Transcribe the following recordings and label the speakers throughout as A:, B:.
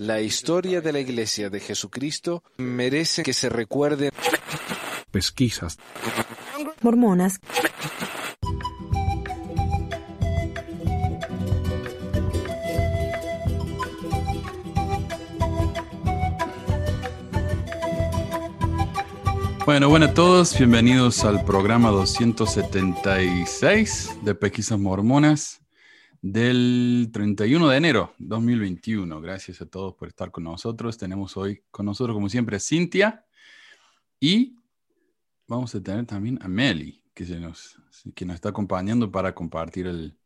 A: La historia de la Iglesia de Jesucristo merece que se recuerde.
B: Pesquisas.
C: Mormonas.
B: Bueno, bueno a todos, bienvenidos al programa 276 de Pesquisas Mormonas del 31 de enero 2021. Gracias a todos por estar con nosotros. Tenemos hoy con nosotros, como siempre, a Cintia y vamos a tener también a Meli, que, se nos, que nos está acompañando para compartir el,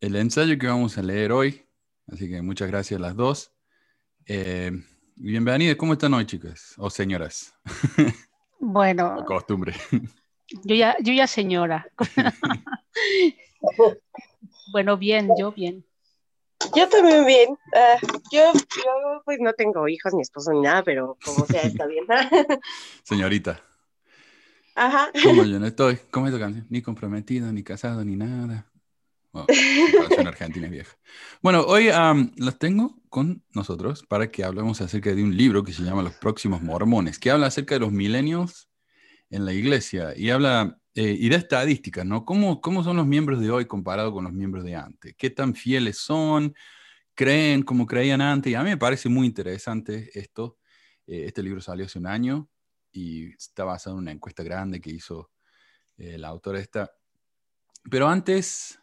B: el ensayo que vamos a leer hoy. Así que muchas gracias a las dos. Eh, bienvenidas, ¿cómo están hoy, chicas? O señoras.
D: Bueno.
B: costumbre.
D: Yo ya, yo ya señora. bueno, bien, yo bien.
E: Yo también bien. Ah, yo, yo, pues no tengo hijos, ni esposo, ni nada, pero como sea, está bien.
B: Señorita.
E: Ajá.
B: Como yo no estoy, ¿cómo es tu canción? Ni comprometido, ni casado, ni nada. Oh, canción argentina es vieja. Bueno, hoy um, las tengo con nosotros para que hablemos acerca de un libro que se llama Los próximos mormones, que habla acerca de los milenios en la iglesia y habla eh, y de estadísticas, ¿no? ¿Cómo, ¿Cómo son los miembros de hoy comparado con los miembros de antes? ¿Qué tan fieles son? ¿Creen como creían antes? Y a mí me parece muy interesante esto. Eh, este libro salió hace un año y está basado en una encuesta grande que hizo eh, la autora esta. Pero antes,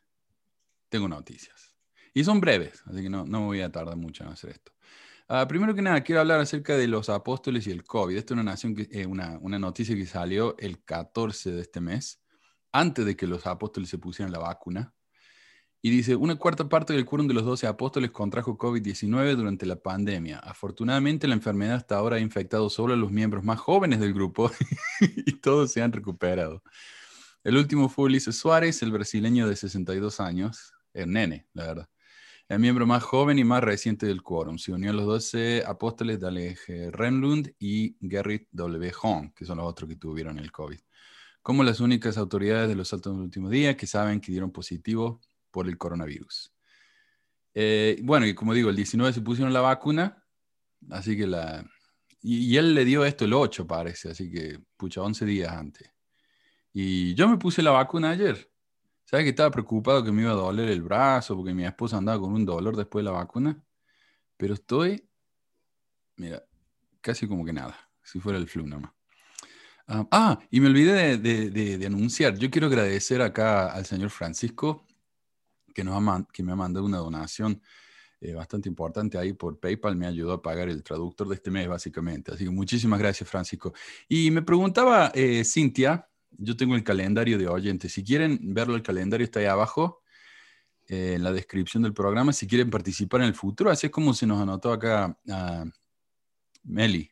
B: tengo noticias. Y son breves, así que no, no me voy a tardar mucho en hacer esto. Uh, primero que nada, quiero hablar acerca de los apóstoles y el COVID. Esta es una, eh, una, una, noticia que salió el 14 de este mes, antes de que los apóstoles se pusieran la vacuna. Y dice, una cuarta parte del quórum de los 12 apóstoles contrajo COVID-19 durante la pandemia. Afortunadamente, la enfermedad hasta ahora ha infectado solo a los miembros más jóvenes del grupo y todos se han recuperado. El último fue Ulises Suárez, el brasileño de 62 años, el nene, la verdad. El miembro más joven y más reciente del quórum. Se unió a los 12 apóstoles Dale Renlund y Gerrit W. Hong, que son los otros que tuvieron el COVID. Como las únicas autoridades de los saltos del último día que saben que dieron positivo por el coronavirus. Eh, bueno, y como digo, el 19 se pusieron la vacuna, así que la... Y, y, él le dio esto el 8, parece, así que, pucha, 11 días antes. Y yo me puse la vacuna ayer. ¿Sabes que estaba preocupado que me iba a doler el brazo porque mi esposa andaba con un dolor después de la vacuna? Pero estoy, mira, casi como que nada, si fuera el flu nomás. Uh, ah, y me olvidé de, de, de, anunciar. Yo quiero agradecer acá al señor Francisco que, nos ha que me ha mandado una donación eh, bastante importante ahí por PayPal. Me ayudó a pagar el traductor de este mes, básicamente. Así que muchísimas gracias, Francisco. Y me preguntaba eh, Cintia, yo tengo el calendario de oyentes. Si quieren verlo, el calendario está ahí abajo eh, en la descripción del programa. Si quieren participar en el futuro, así es como se nos anotó acá a Meli.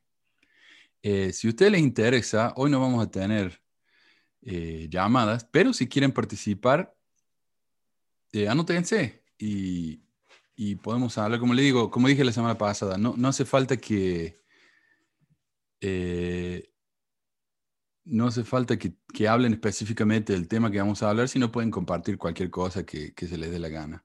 B: Eh, si a ustedes les interesa, hoy no vamos a tener eh, llamadas, pero si quieren participar, anótense y, y, podemos hablar, como le digo, como dije la semana pasada, no, no hace falta que no hace falta que, que, hablen específicamente del tema que vamos a hablar, sino pueden compartir cualquier cosa que, que, se les dé la gana.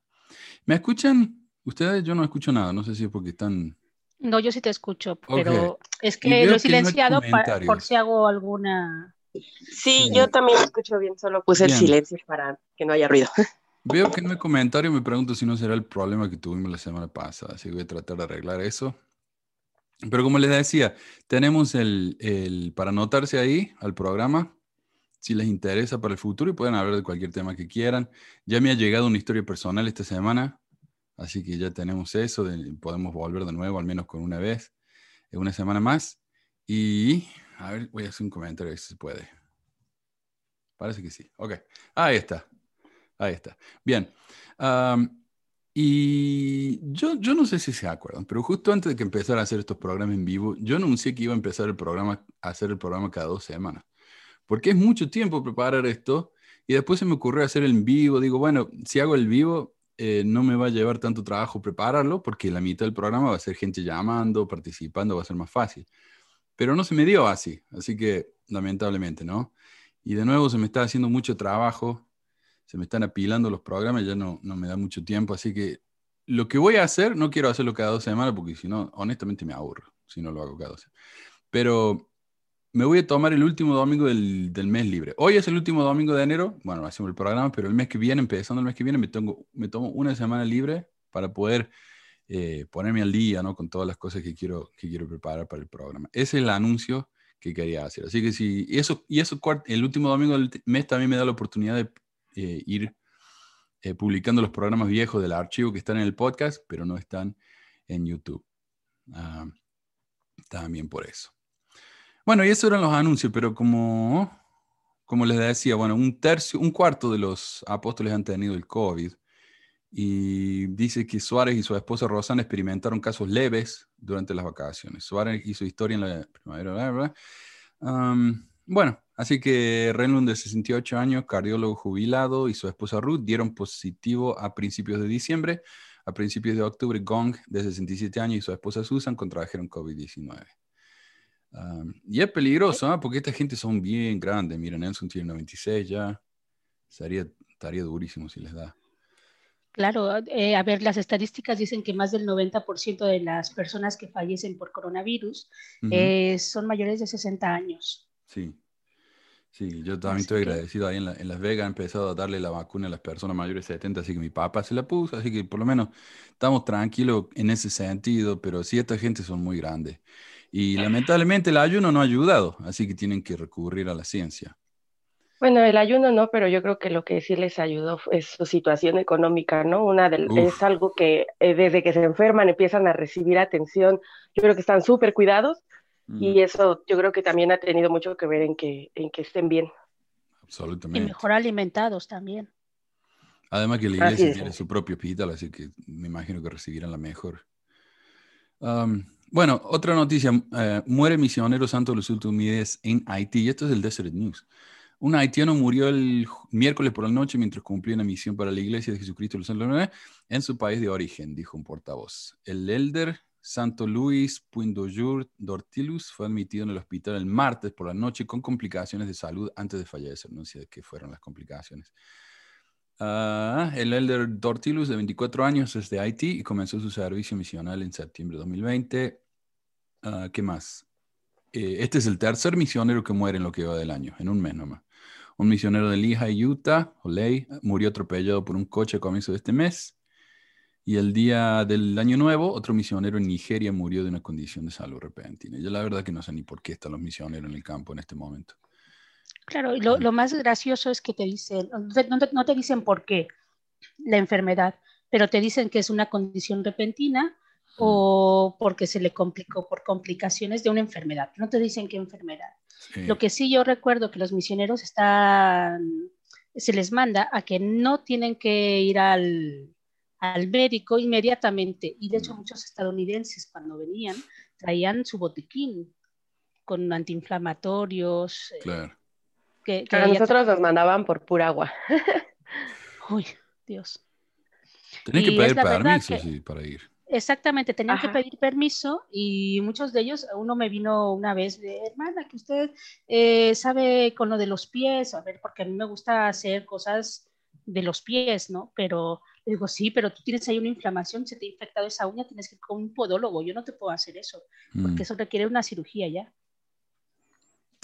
B: ¿Me escuchan? Ustedes, yo no escucho nada, no sé si es porque están...
D: No, yo sí te escucho, pero okay. es que lo he silenciado no para, por si hago alguna...
E: Sí, yo también escucho bien, solo puse bien. el silencio para que no haya ruido.
B: Veo que no hay comentario, me pregunto si no será el problema que tuvimos la semana pasada, así que voy a tratar de arreglar eso. Pero como les decía, tenemos el, el, para anotarse ahí al programa, si les interesa para el futuro y pueden hablar de cualquier tema que quieran. Ya me ha llegado una historia personal esta semana, así que ya tenemos eso, de, podemos volver de nuevo al menos con una vez, en una semana más. Y, a ver, voy a hacer un comentario, si se puede. Parece que sí. Ok, ahí está. Ahí está. Bien. Um, y yo, yo no sé si se acuerdan, pero justo antes de que empezara a hacer estos programas en vivo, yo anuncié que iba a empezar el programa, a hacer el programa cada dos semanas. Porque es mucho tiempo preparar esto y después se me ocurrió hacer el vivo. Digo, bueno, si hago el vivo, eh, no me va a llevar tanto trabajo prepararlo porque la mitad del programa va a ser gente llamando, participando, va a ser más fácil. Pero no se me dio así, así que lamentablemente, ¿no? Y de nuevo se me está haciendo mucho trabajo se me están apilando los programas, ya no, no me da mucho tiempo, así que lo que voy a hacer, no quiero hacerlo cada dos semanas porque si no, honestamente me aburro si no lo hago cada dos semanas. Pero me voy a tomar el último domingo del, del, mes libre. Hoy es el último domingo de enero, bueno, hacemos el programa, pero el mes que viene, empezando el mes que viene, me, tengo, me tomo una semana libre para poder eh, ponerme al día ¿no? con todas las cosas que quiero, que quiero preparar para el programa. Ese es el anuncio que quería hacer. Así que si y eso, y eso el último domingo del mes también me da la oportunidad de eh, ir eh, publicando los programas viejos del archivo que están en el podcast, pero no están en YouTube. Ah, también por eso. Bueno, y eso eran los anuncios, pero como, como les decía, bueno, un tercio, un cuarto de los apóstoles han tenido el COVID. Y dice que Suárez y su esposa Rosana experimentaron casos leves durante las vacaciones. Suárez hizo historia en la primavera. bueno, Así que Renlund, de 68 años, cardiólogo jubilado, y su esposa Ruth dieron positivo a principios de diciembre. A principios de octubre, Gong, de 67 años, y su esposa Susan contrajeron COVID-19. y es peligroso, ¿ah? porque esta gente son bien grandes. Miren, Nelson tiene 96 ya. Sería, estaría durísimo si les da.
D: Claro, eh, a ver, las estadísticas dicen que más del 90% de las personas que fallecen por coronavirus eh, son mayores de 60 años.
B: Sí, Sí, yo también estoy agradecido. Ahí en, Las Vegas he empezado a darle la vacuna a las personas mayores de 70, así que mi papá se la puso, así que por lo menos estamos tranquilos en ese sentido, pero sí, esta gente son muy grandes. Y lamentablemente el ayuno no ha ayudado, así que tienen que recurrir a la ciencia.
E: Bueno, el ayuno no, pero yo creo que lo que sí les ayudó es su situación económica, ¿no? Una de, es algo que eh, desde que se enferman empiezan a recibir atención, yo creo que están súper cuidados y eso yo creo que también ha tenido mucho que ver en que, en que estén bien.
B: Absolutamente.
D: Y mejor alimentados también.
B: Además que la iglesia tiene su propio hospital, así que me imagino que recibirán la mejor. bueno, otra noticia. Eh, muere misionero santo los últimos meses en Haití. Y esto es el Desert News. Un haitiano murió el miércoles por la noche mientras cumplía una misión para la iglesia de Jesucristo en su país de origen, dijo un portavoz. El elder Santo Luis Puindoyur Dortilus fue admitido en el hospital el martes por la noche con complicaciones de salud antes de fallecer. No sé qué fueron las complicaciones. Ah, el elder Dortilus, de 24 años, es de Haití y comenzó su servicio misional en septiembre de 2020. Ah, ¿Qué más? Eh, este es el tercer misionero que muere en lo que va del año, en un mes nomás. Un misionero de Lehigh, Utah, Oley, murió atropellado por un coche a comienzo de este mes. Y el día del año nuevo, otro misionero en Nigeria murió de una condición de salud repentina. Yo la verdad que no sé ni por qué están los misioneros en el campo en este momento.
D: Claro, y lo, lo más gracioso es que te dicen, no te, dicen por qué la enfermedad, pero te dicen que es una condición repentina o porque se le complicó por complicaciones de una enfermedad. No te dicen qué enfermedad. Lo que sí yo recuerdo que los misioneros están, se les manda a que no tienen que ir al, al médico inmediatamente. Y de hecho muchos estadounidenses cuando venían traían su botiquín con antiinflamatorios.
B: Eh, claro.
E: que, a nosotros nos mandaban por pura agua.
D: Uy, Dios.
B: Tenían que pedir permiso para ir.
D: Exactamente, tenían que pedir permiso y muchos de ellos, uno me vino una vez de, hermana, que usted eh, sabe con lo de los pies, a ver, porque a mí me gusta hacer cosas de los pies, ¿no? Pero le digo, sí, pero tú tienes ahí una inflamación, se te ha infectado esa uña, tienes que ir con un podólogo, yo no te puedo hacer eso, porque mm. eso requiere una cirugía ya.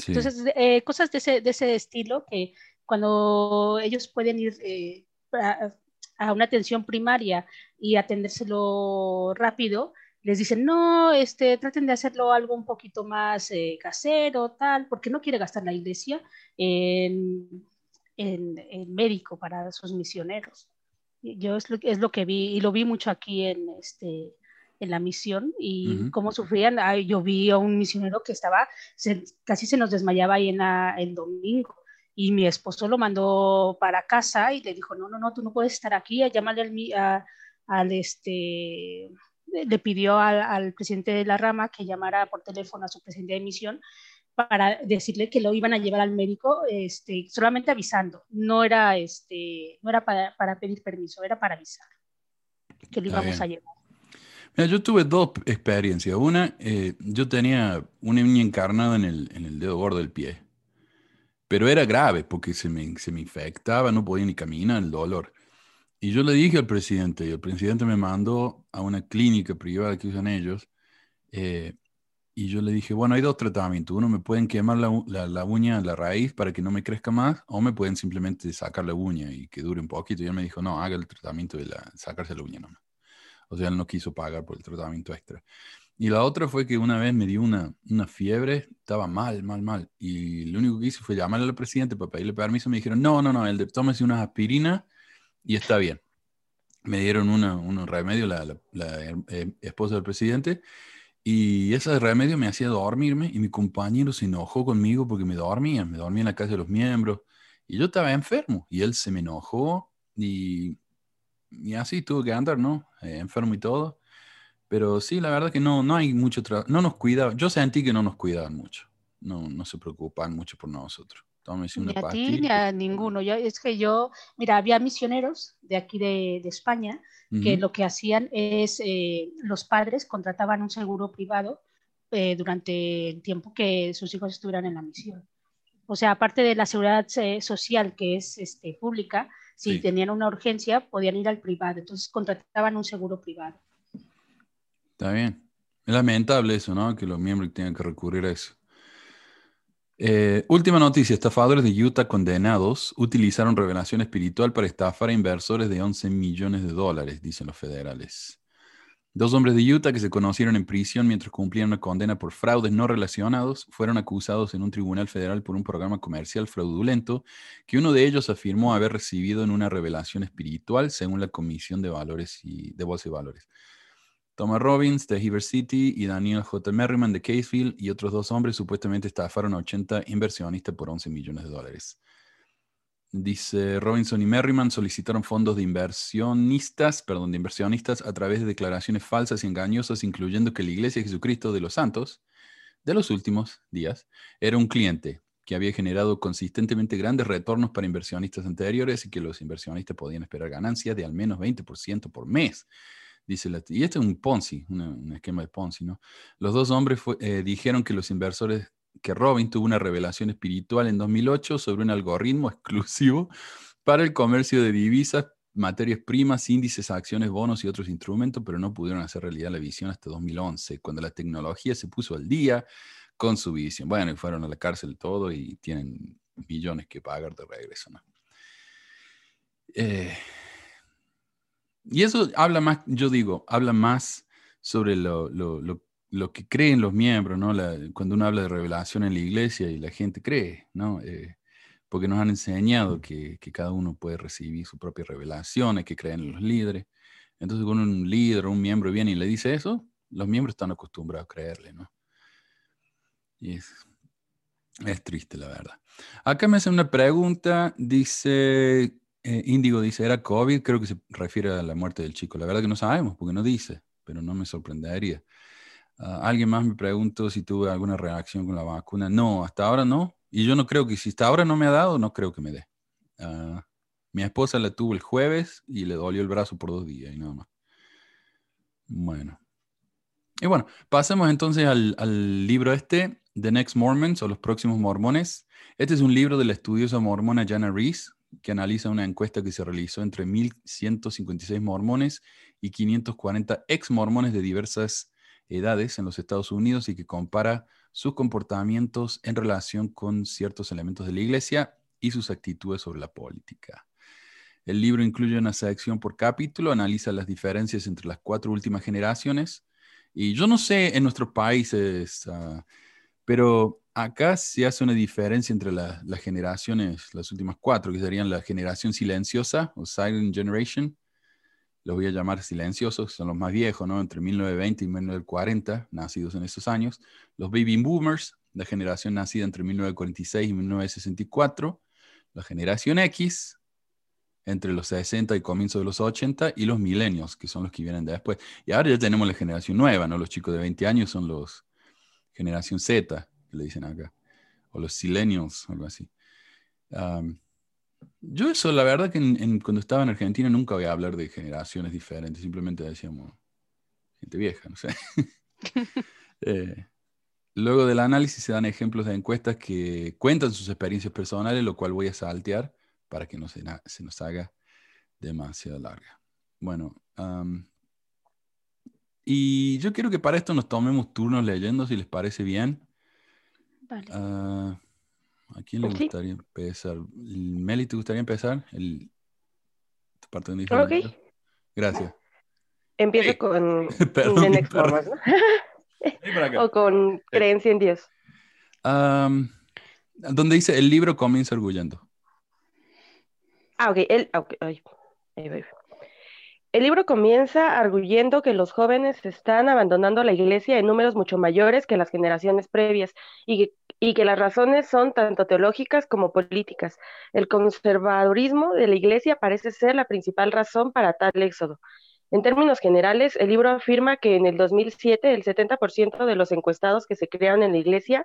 D: Entonces, eh, cosas de ese, de ese estilo que cuando ellos pueden ir eh, a, una atención primaria y atendérselo rápido, les dicen, no, este, traten de hacerlo algo un poquito más eh, casero, tal, porque no quiere gastar la iglesia en en, médico para sus misioneros. Yo es lo, es lo, que vi y lo vi mucho aquí en, este, en la misión y cómo sufrían. yo vi a un misionero que estaba, casi se nos desmayaba ahí en el domingo y mi esposo lo mandó para casa y le dijo, no, no, no, tú no puedes estar aquí, llámale al, al este, le pidió al, al, presidente de la rama que llamara por teléfono a su presidente de misión para decirle que lo iban a llevar al médico, este, solamente avisando. No era, este, no era para, para pedir permiso, era para avisar que lo íbamos a llevar.
B: Mira, yo tuve dos experiencias. Una, eh, yo tenía una uña encarnada en el, en el dedo gordo del pie. Pero era grave porque se me, se me infectaba, no podía ni caminar, el dolor. Y yo le dije al presidente, y el presidente me mandó a una clínica privada que usan ellos, eh, y yo le dije, bueno, hay dos tratamientos. Uno, me pueden quemar la, la, la, uña, la raíz, para que no me crezca más, o me pueden simplemente sacar la uña y que dure un poquito. Y él me dijo, no, haga el tratamiento de la, sacarse la uña nomás. O sea, él no quiso pagar por el tratamiento extra. Y la otra fue que una vez me dio una, una fiebre, estaba mal, mal, mal. Y lo único que hice fue llamarle al presidente para pedirle permiso. Me dijeron, no, no, no, el de tómese unas aspirinas y está bien. Me dieron una, un remedio, la, la, la, eh, esposa del presidente, y ese remedio me hacía dormirme y mi compañero se enojó conmigo porque me dormía, me dormía en la casa de los miembros y yo estaba enfermo y él se me enojó y, y así tuve que andar, ¿no? Eh, enfermo y todo. Pero sí, la verdad que no, no hay mucho trabajo, no nos cuidaban, yo sentí que no nos cuidaban mucho, no, no se preocupaban mucho por nosotros.
D: Ni a ti ni a ninguno. Yo, es que yo, mira, había misioneros de aquí de, de España que lo que hacían es, eh, los padres contrataban un seguro privado eh, durante el tiempo que sus hijos estuvieran en la misión. O sea, aparte de la seguridad eh, social que es este, pública, si sí. tenían una urgencia podían ir al privado, entonces contrataban un seguro privado.
B: Está bien. Es lamentable eso, ¿no? Que los miembros tengan que recurrir a eso. Eh, última noticia, estafadores de Utah condenados utilizaron revelación espiritual para estafar a inversores de 11 millones de dólares, dicen los federales. Dos hombres de Utah que se conocieron en prisión mientras cumplían una condena por fraudes no relacionados fueron acusados en un tribunal federal por un programa comercial fraudulento que uno de ellos afirmó haber recibido en una revelación espiritual según la Comisión de Valores y de Bolsa y Valores. Thomas Robbins de Heber City y Daniel J. Merriman de Casefield y otros dos hombres supuestamente estafaron a 80 inversionistas por 11 millones de dólares. Dice Robinson y Merriman solicitaron fondos de inversionistas, perdón, de inversionistas a través de declaraciones falsas y engañosas, incluyendo que la Iglesia Jesucristo de los Santos de los últimos días era un cliente que había generado consistentemente grandes retornos para inversionistas anteriores y que los inversionistas podían esperar ganancias de al menos 20% por mes dice la, y este es un Ponzi, un esquema de Ponzi, ¿no? Los dos hombres eh, dijeron que los inversores, que Robin tuvo una revelación espiritual en 2008 sobre un algoritmo exclusivo para el comercio de divisas, materias primas, índices, acciones, bonos y otros instrumentos, pero no pudieron hacer realidad la visión hasta 2011, cuando la tecnología se puso al día con su visión. Bueno, y fueron a la cárcel todo y tienen millones que pagar de regreso, ¿no? Eh, y eso habla más, yo digo, habla más sobre lo, lo, lo, lo que creen los miembros, ¿no? La, cuando uno habla de revelación en la iglesia y la gente cree, ¿no? Eh, porque nos han enseñado que, que, cada uno puede recibir su propia revelación, hay que creer en los líderes. Entonces, cuando un líder o un miembro viene y le dice eso, los miembros están acostumbrados a creerle, ¿no? Y es, es triste, la verdad. Acá me hace una pregunta, dice, eh, Índigo dice, ¿era COVID? Creo que se refiere a la muerte del chico. La verdad que no sabemos, porque no dice, pero no me sorprendería. Uh, Alguien más me preguntó si tuve alguna reacción con la vacuna. No, hasta ahora no. Y yo no creo que, si hasta ahora no me ha dado, no creo que me dé. Uh, mi esposa la tuvo el jueves y le dolió el brazo por dos días y nada más. Bueno. Y bueno, pasemos entonces al, al libro este, The Next Mormons o Los Próximos Mormones. Este es un libro de la estudiosa mormona Jana Reese, que analiza una encuesta que se realizó entre 1.156 mormones y 540 ex mormones de diversas edades en los Estados Unidos y que compara sus comportamientos en relación con ciertos elementos de la iglesia y sus actitudes sobre la política. El libro incluye una sección por capítulo, analiza las diferencias entre las cuatro últimas generaciones. Y yo no sé en nuestros países, uh, pero acá se hace una diferencia entre la, las generaciones, las últimas cuatro, que serían la generación silenciosa o Silent Generation. Los voy a llamar silenciosos, son los más viejos, ¿no? Entre 1920 y 1940, nacidos en esos años. Los Baby Boomers, la generación nacida entre 1946 y 1964. La generación X, entre los 60 y comienzo de los 80. Y los milenios, que son los que vienen después. Y ahora ya tenemos la generación nueva, ¿no? Los chicos de 20 años son los generación Z le dicen acá, o los silenials, algo así. Um, yo eso, la verdad que en, en, cuando estaba en Argentina nunca voy a hablar de generaciones diferentes, simplemente decíamos gente vieja, no sé. eh, luego del análisis se dan ejemplos de encuestas que cuentan sus experiencias personales, lo cual voy a saltear para que no se, se nos haga demasiado larga. Bueno, y yo quiero que para esto nos tomemos turnos leyendo, si les parece bien.
D: Vale.
B: Ah, ¿A quién le gustaría empezar? Meli, ¿te gustaría empezar? El,
E: parte ok.
B: Gracias.
E: Empiezo con The Next ¿no? o con creencia en Dios.
B: donde dice el libro comienza arguyendo.
E: Ah, ok. El, okay. El libro comienza arguyendo que los jóvenes están abandonando la iglesia en números mucho mayores que las generaciones previas y que, las razones son tanto teológicas como políticas. El conservadurismo de la iglesia parece ser la principal razón para tal éxodo. En términos generales, el libro afirma que en el 2007 el 70% de los encuestados que se crearon en la iglesia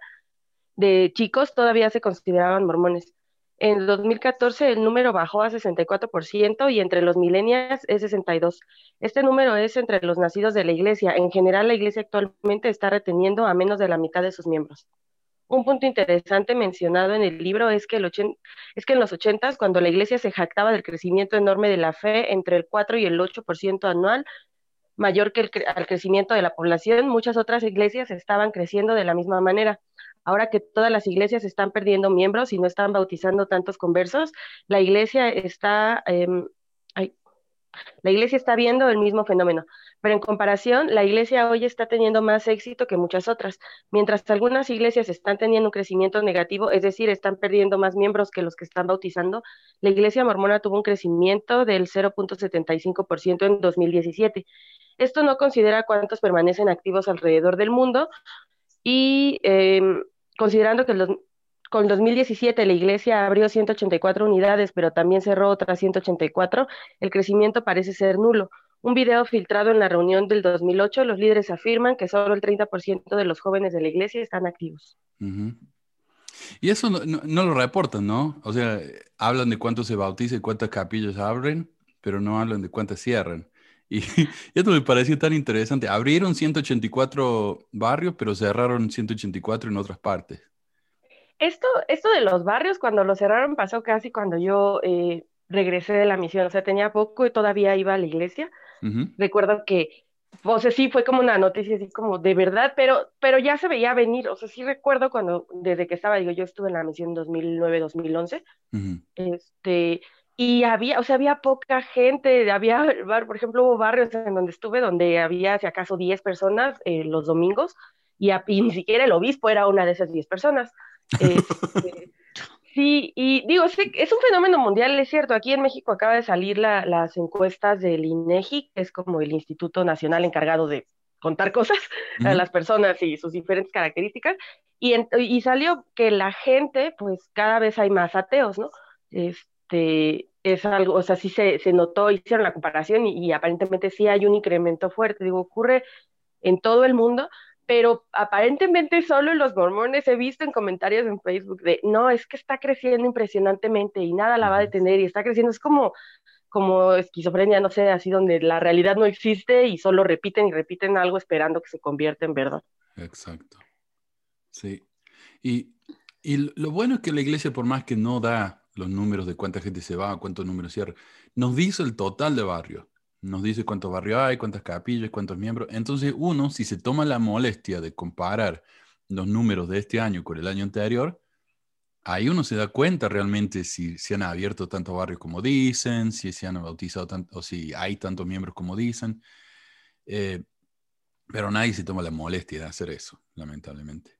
E: de chicos todavía se consideraban mormones. En 2014 el número bajó a 64% y entre los millennials es 62%. Este número es entre los nacidos de la iglesia. En general, la iglesia actualmente está reteniendo a menos de la mitad de sus miembros. Un punto interesante mencionado en el libro es que, en los 80, cuando la iglesia se jactaba del crecimiento enorme de la fe entre el 4 y el 8% anual, mayor que el crecimiento de la población, muchas otras iglesias estaban creciendo de la misma manera. Ahora que todas las iglesias están perdiendo miembros y no están bautizando tantos conversos, la iglesia está, em, la iglesia está viendo el mismo fenómeno. Pero en comparación, la iglesia hoy está teniendo más éxito que muchas otras. Mientras algunas iglesias están teniendo un crecimiento negativo, es decir, están perdiendo más miembros que los que están bautizando, la iglesia mormona tuvo un crecimiento del 0.75% en 2017. Esto no considera cuántos permanecen activos alrededor del mundo y em, considerando que los, con 2017 la iglesia abrió 184 unidades, pero también cerró otras 184, el crecimiento parece ser nulo. Un video filtrado en la reunión del 2008, los líderes afirman que solo el 30% de los jóvenes de la iglesia están activos.
B: Y eso no, lo reportan, ¿no? O sea, hablan de cuántos se bautizan y cuántas capillas abren, pero no hablan de cuántas cierran. Y esto me pareció tan interesante. Abrieron 184 barrios, pero cerraron 184 en otras partes.
E: Esto, esto de los barrios, cuando lo cerraron, pasó casi cuando yo eh, regresé de la misión. O sea, tenía poco y todavía iba a la iglesia. Recuerdo que, o sea, sí fue como una noticia así como de verdad, pero, pero ya se veía venir. O sea, sí recuerdo cuando, desde que estaba, digo, yo estuve en la misión 2009-2011, este, y había, o sea, había poca gente, había, por ejemplo, hubo barrios en donde estuve donde había, si acaso, 10 personas eh, los domingos, y, y, ni siquiera el obispo era una de esas 10 personas. Este, Sí, y digo, es un fenómeno mundial, es cierto. Aquí en México acaba de salir las encuestas del INEGI, que es como el Instituto Nacional encargado de contar cosas a las personas y sus diferentes características, y, y salió que la gente, pues cada vez hay más ateos, ¿no? Este, es algo, o sea, sí se, se notó, hicieron la comparación y, y aparentemente sí hay un incremento fuerte. Digo, ocurre en todo el mundo, pero aparentemente solo los mormones he visto en comentarios en Facebook de, no, es que está creciendo impresionantemente y nada la va a detener y está creciendo, es como, como esquizofrenia, no sé, así donde la realidad no existe y solo repiten y repiten algo esperando que se convierta en verdad.
B: Exacto. Sí. Y, y lo bueno es que la iglesia, por más que no da los números de cuánta gente se va, cuántos números cierra, nos dice el total de barrios nos dice cuántos barrios hay, cuántas capillas, cuántos miembros. Entonces uno, si se toma la molestia de comparar los números de este año con el año anterior, ahí uno se da cuenta realmente si se han abierto tantos barrios como dicen, si se han bautizado tanto, o si hay tantos miembros como dicen. Eh, pero nadie se toma la molestia de hacer eso, lamentablemente.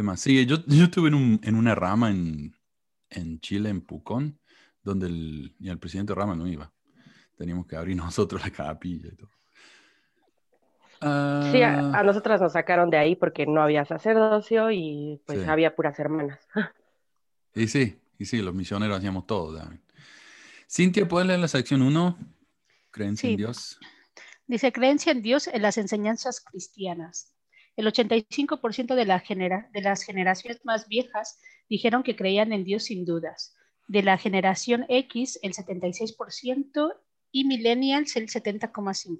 B: ¿Qué más? Sí, yo, yo estuve en, en una rama en, en Chile, en Pucón, donde el, el presidente Rama no iba. Teníamos que abrir nosotros la capilla y todo.
E: Sí, a, ah. nosotras nos sacaron de ahí porque no había sacerdocio y pues había puras hermanas.
B: Y sí, y sí, los misioneros hacíamos todo. Cintia, ¿puedes leer la sección 1? Creencia en Dios.
D: Dice, creencia en Dios en las enseñanzas cristianas. El 85% de, la de las generaciones más viejas dijeron que creían en Dios sin dudas de la generación X el 76% y millennials el 70,5%.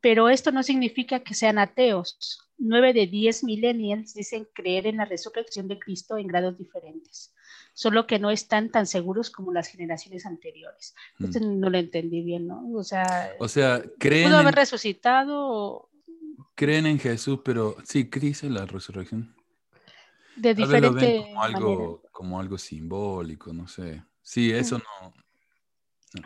D: Pero esto no significa que sean ateos. Nueve de diez millennials dicen creer en la resurrección de Cristo en grados diferentes, solo que no están tan seguros como las generaciones anteriores. Mm. no lo entendí bien, ¿no? O sea,
B: o sea creen.
D: Pudo haber resucitado.
B: Creen en Jesús, pero sí, Cristo en la resurrección.
D: De diferente.
B: como algo, como algo simbólico, no sé. Sí, eso no,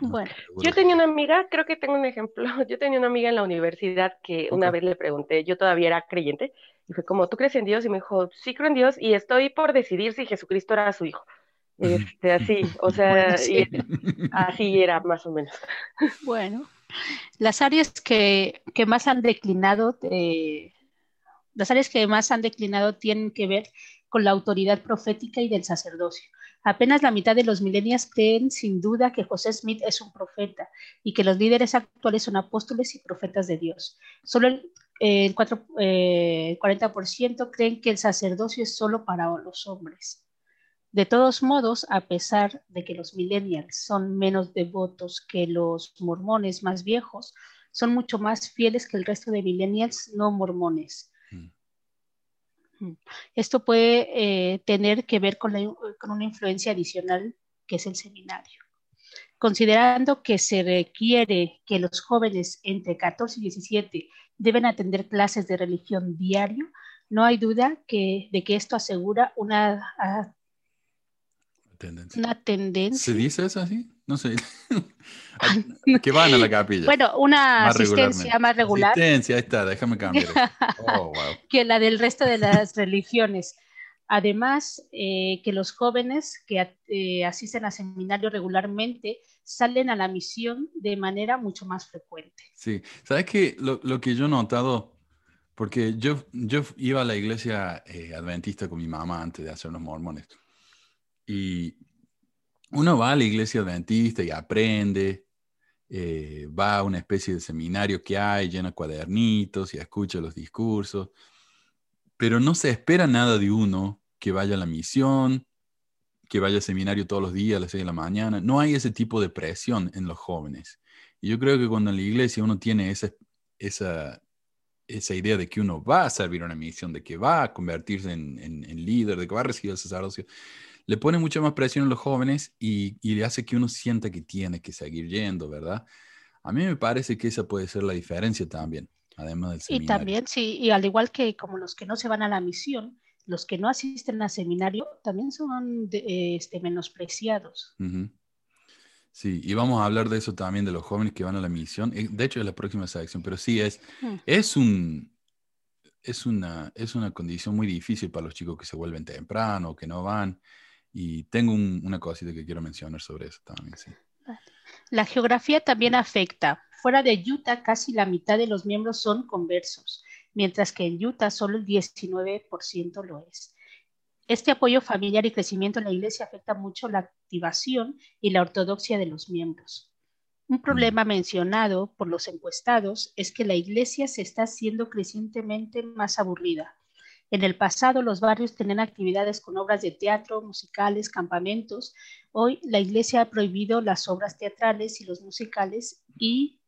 E: bueno, yo tenía una amiga, creo que tengo un ejemplo, yo tenía una amiga en la universidad que una vez le pregunté, yo todavía era creyente, y fue como, ¿tú crees en Dios? Y me dijo, sí creo en Dios y estoy por decidir si Jesucristo era su hijo. Este, así, o sea, así era más o menos.
D: Bueno, las áreas que, más han declinado, eh, las áreas que más han declinado tienen que ver con la autoridad profética y del sacerdocio. Apenas la mitad de los milenios creen sin duda que José Smith es un profeta y que los líderes actuales son apóstoles y profetas de Dios. Solo el, 40% eh, creen que el sacerdocio es solo para los hombres. De todos modos, a pesar de que los millennials son menos devotos que los mormones más viejos, son mucho más fieles que el resto de millennials no mormones. Esto puede eh, tener que ver con, una influencia adicional que es el seminario. Considerando que se requiere que los jóvenes entre 14 y 17 deben atender clases de religión diario, no hay duda de que esto asegura una,
B: tendencia.
D: una tendencia.
B: ¿Se dice eso así? No sé. que van a la capilla.
D: Bueno, una asistencia más regular.
B: Asistencia, ahí está, déjame cambiar. Oh,
D: que la del resto de las religiones. Además, eh, que los jóvenes que eh, asisten a seminario regularmente salen a la misión de manera mucho más frecuente.
B: Sí, ¿sabes qué? Lo, lo que yo he notado, porque yo, yo iba a la iglesia eh, adventista con mi mamá antes de hacer los mormones, y uno va a la iglesia adventista y aprende, eh, va a una especie de seminario que hay, llena cuadernitos y escucha los discursos, pero no se espera nada de uno que vaya a la misión, que vaya al seminario todos los días a las 6 de la mañana. No hay ese tipo de presión en los jóvenes. Y yo creo que cuando en la iglesia uno tiene esa, esa, esa idea de que uno va a servir una misión, de que va a convertirse en, en líder, de que va a recibir el sacerdocio, le pone mucha más presión a los jóvenes y, le hace que uno sienta que tiene que seguir yendo, ¿verdad? A mí me parece que esa puede ser la diferencia también, además del seminario.
D: Y también, sí, y al igual que como los que no se van a la misión, los que no asisten al seminario también son este, menospreciados.
B: Sí, y vamos a hablar de eso también, de los jóvenes que van a la misión. Eh, de hecho, es la próxima sección, pero sí, es, mm. es un, es una, es una condición muy difícil para los chicos que se vuelven temprano, que no van. Y tengo una cosita que quiero mencionar sobre eso también, sí.
D: La geografía también afecta. Fuera de Utah, casi la mitad de los miembros son conversos, mientras que en Utah solo el 19% lo es. Este apoyo familiar y crecimiento en la iglesia afecta mucho la activación y la ortodoxia de los miembros. Un problema mm. mencionado por los encuestados es que la iglesia se está haciendo crecientemente más aburrida en el pasado los barrios tenían actividades con obras de teatro, musicales, campamentos. Hoy la iglesia ha prohibido las obras teatrales y los musicales y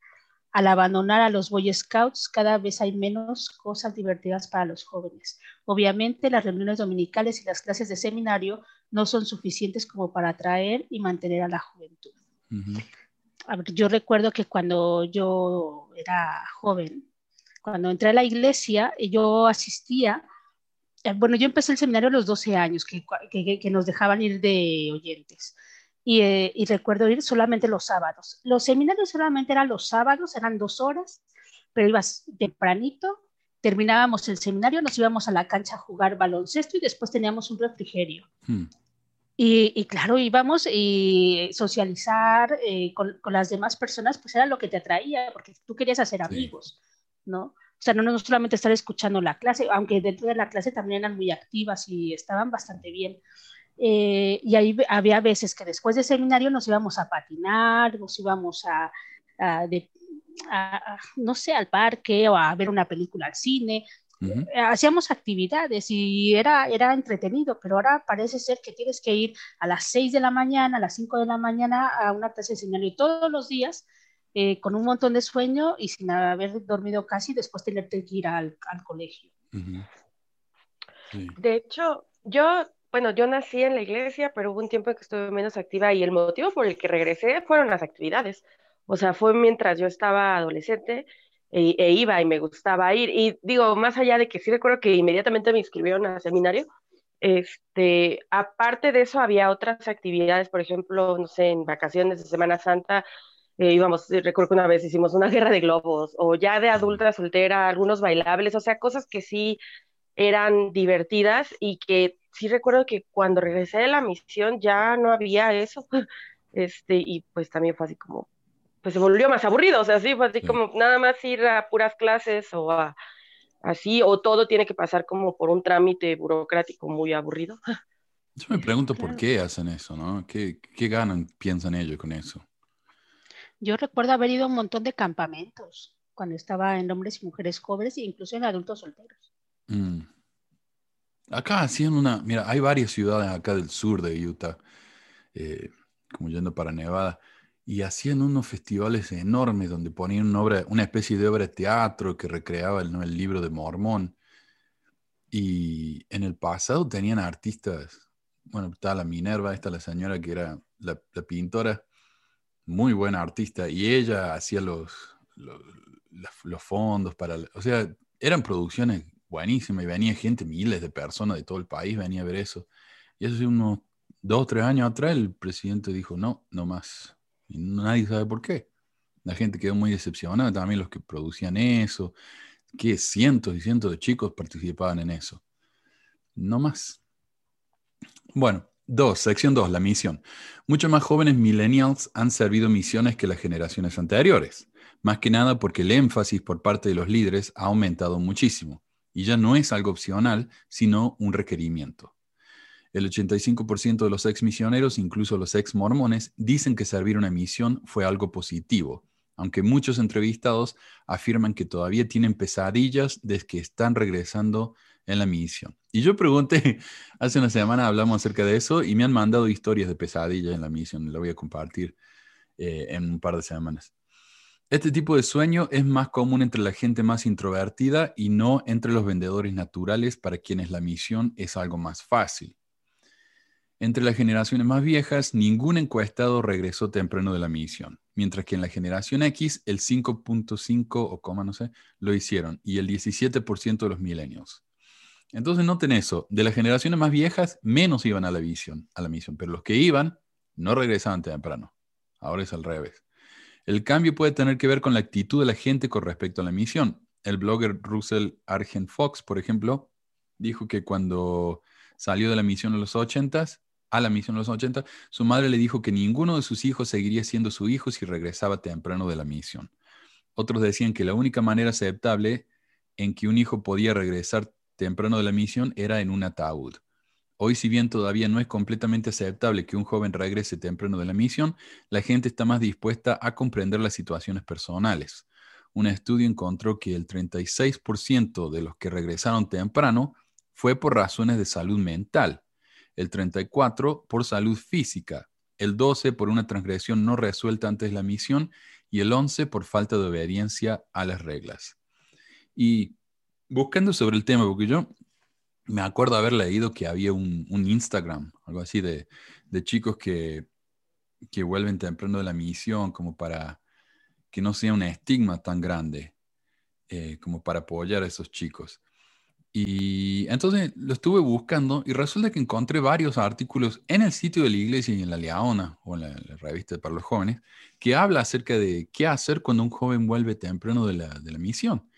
D: al abandonar a los Boy Scouts cada vez hay menos cosas divertidas para los jóvenes. Obviamente las reuniones dominicales y las clases de seminario no son suficientes como para atraer y mantener a la juventud. yo recuerdo que cuando yo era joven, cuando entré a la iglesia, yo asistía bueno, yo empecé el seminario a los 12 años, que, que, nos dejaban ir de oyentes. Y, eh, y, recuerdo ir solamente los sábados. Los seminarios solamente eran los sábados, eran dos horas, pero ibas tempranito, terminábamos el seminario, nos íbamos a la cancha a jugar baloncesto y después teníamos un refrigerio. Hmm. Y, y, claro, íbamos y socializar eh, con, con, las demás personas, pues era lo que te atraía, porque tú querías hacer amigos, ¿no? O sea, no, no solamente estar escuchando la clase, aunque dentro de la clase también eran muy activas y estaban bastante bien. Eh, y ahí había veces que después del seminario nos íbamos a patinar, nos íbamos a, no sé, al parque o a ver una película al cine. Eh, hacíamos actividades y era, era entretenido, pero ahora parece ser que tienes que ir a las 6 de la mañana, a las 5 de la mañana a una clase de seminario todos los días eh, con un montón de sueño y sin haber dormido casi, después tenerte que ir al, colegio.
E: De hecho, yo, bueno, yo nací en la iglesia, pero hubo un tiempo en que estuve menos activa y el motivo por el que regresé fueron las actividades. O sea, fue mientras yo estaba adolescente e, e, iba y me gustaba ir. Y digo, más allá de que sí recuerdo que inmediatamente me inscribieron al seminario, este, aparte de eso había otras actividades, por ejemplo, no sé, en vacaciones de Semana Santa, eh, íbamos, recuerdo que una vez hicimos una guerra de globos, o ya de adulta soltera, algunos bailables, o sea, cosas que sí eran divertidas y que sí recuerdo que cuando regresé de la misión ya no había eso, este, y pues también fue así como, pues se volvió más aburrido, o sea, sí, fue así como nada más ir a puras clases o a así, o todo tiene que pasar como por un trámite burocrático muy aburrido.
B: Yo me pregunto por qué hacen eso, ¿no? ¿Qué, qué ganan, piensan ellos con eso?
D: Yo recuerdo haber ido a un montón de campamentos cuando estaba en hombres y mujeres jóvenes e incluso en adultos solteros. Mm.
B: Acá hacían una, mira, hay varias ciudades acá del sur de Utah, eh, como yendo para Nevada, y hacían unos festivales enormes donde ponían una, obra, una especie de obra de teatro que recreaba el, el libro de Mormón. Y en el pasado tenían artistas, bueno, está la Minerva, está la señora que era la, pintora, muy buena artista, y ella hacía los, los, fondos para, o sea, eran producciones buenísimas y venía gente, miles de personas de todo el país venía a ver eso. Y hace unos dos o tres años atrás el presidente dijo, no, no más y nadie sabe por qué. La gente quedó muy decepcionada, también los que producían eso, que cientos y cientos de chicos participaban en eso. No más. Bueno, dos, sección dos, la misión. Muchos más jóvenes millennials han servido misiones que las generaciones anteriores, más que nada porque el énfasis por parte de los líderes ha aumentado muchísimo y ya no es algo opcional, sino un requerimiento. El 85% de los ex misioneros, incluso los ex mormones, dicen que servir una misión fue algo positivo, aunque muchos entrevistados afirman que todavía tienen pesadillas desde que están regresando en la misión. Y yo pregunté, hace una semana hablamos acerca de eso y me han mandado historias de pesadillas en la misión, lo voy a compartir eh, en un par de semanas. Este tipo de sueño es más común entre la gente más introvertida y no entre los vendedores naturales para quienes la misión es algo más fácil. Entre las generaciones más viejas, ningún encuestado regresó temprano de la misión, mientras que en la generación X, el 5.5 o coma, no sé, lo hicieron, y el 17% de los milenios. Entonces noten eso, de las generaciones más viejas, menos iban a la, misión, a la misión, pero los que iban no regresaban temprano. Ahora es al revés. El cambio puede tener que ver con la actitud de la gente con respecto a la misión. El blogger Russell Argent Fox, por ejemplo, dijo que cuando salió de la misión en los 80s, a la misión en los 80, su madre le dijo que ninguno de sus hijos seguiría siendo su hijo si regresaba temprano de la misión. Otros decían que la única manera aceptable en que un hijo podía regresar temprano de la misión era en un ataúd. Hoy, si bien todavía no es completamente aceptable que un joven regrese temprano de la misión, la gente está más dispuesta a comprender las situaciones personales. Un estudio encontró que el 36% de los que regresaron temprano fue por razones de salud mental el 34 por salud física, el 12 por una transgresión no resuelta antes de la misión y el 11 por falta de obediencia a las reglas. Y buscando sobre el tema, porque yo me acuerdo haber leído que había un, Instagram, algo así, de, chicos que, que vuelven temprano de la misión como para que no sea un estigma tan grande eh, como para apoyar a esos chicos. Y entonces lo estuve buscando y resulta que encontré varios artículos en el sitio de la iglesia y en la Leona o en la, revista para los jóvenes que habla acerca de qué hacer cuando un joven vuelve temprano de la, de la misión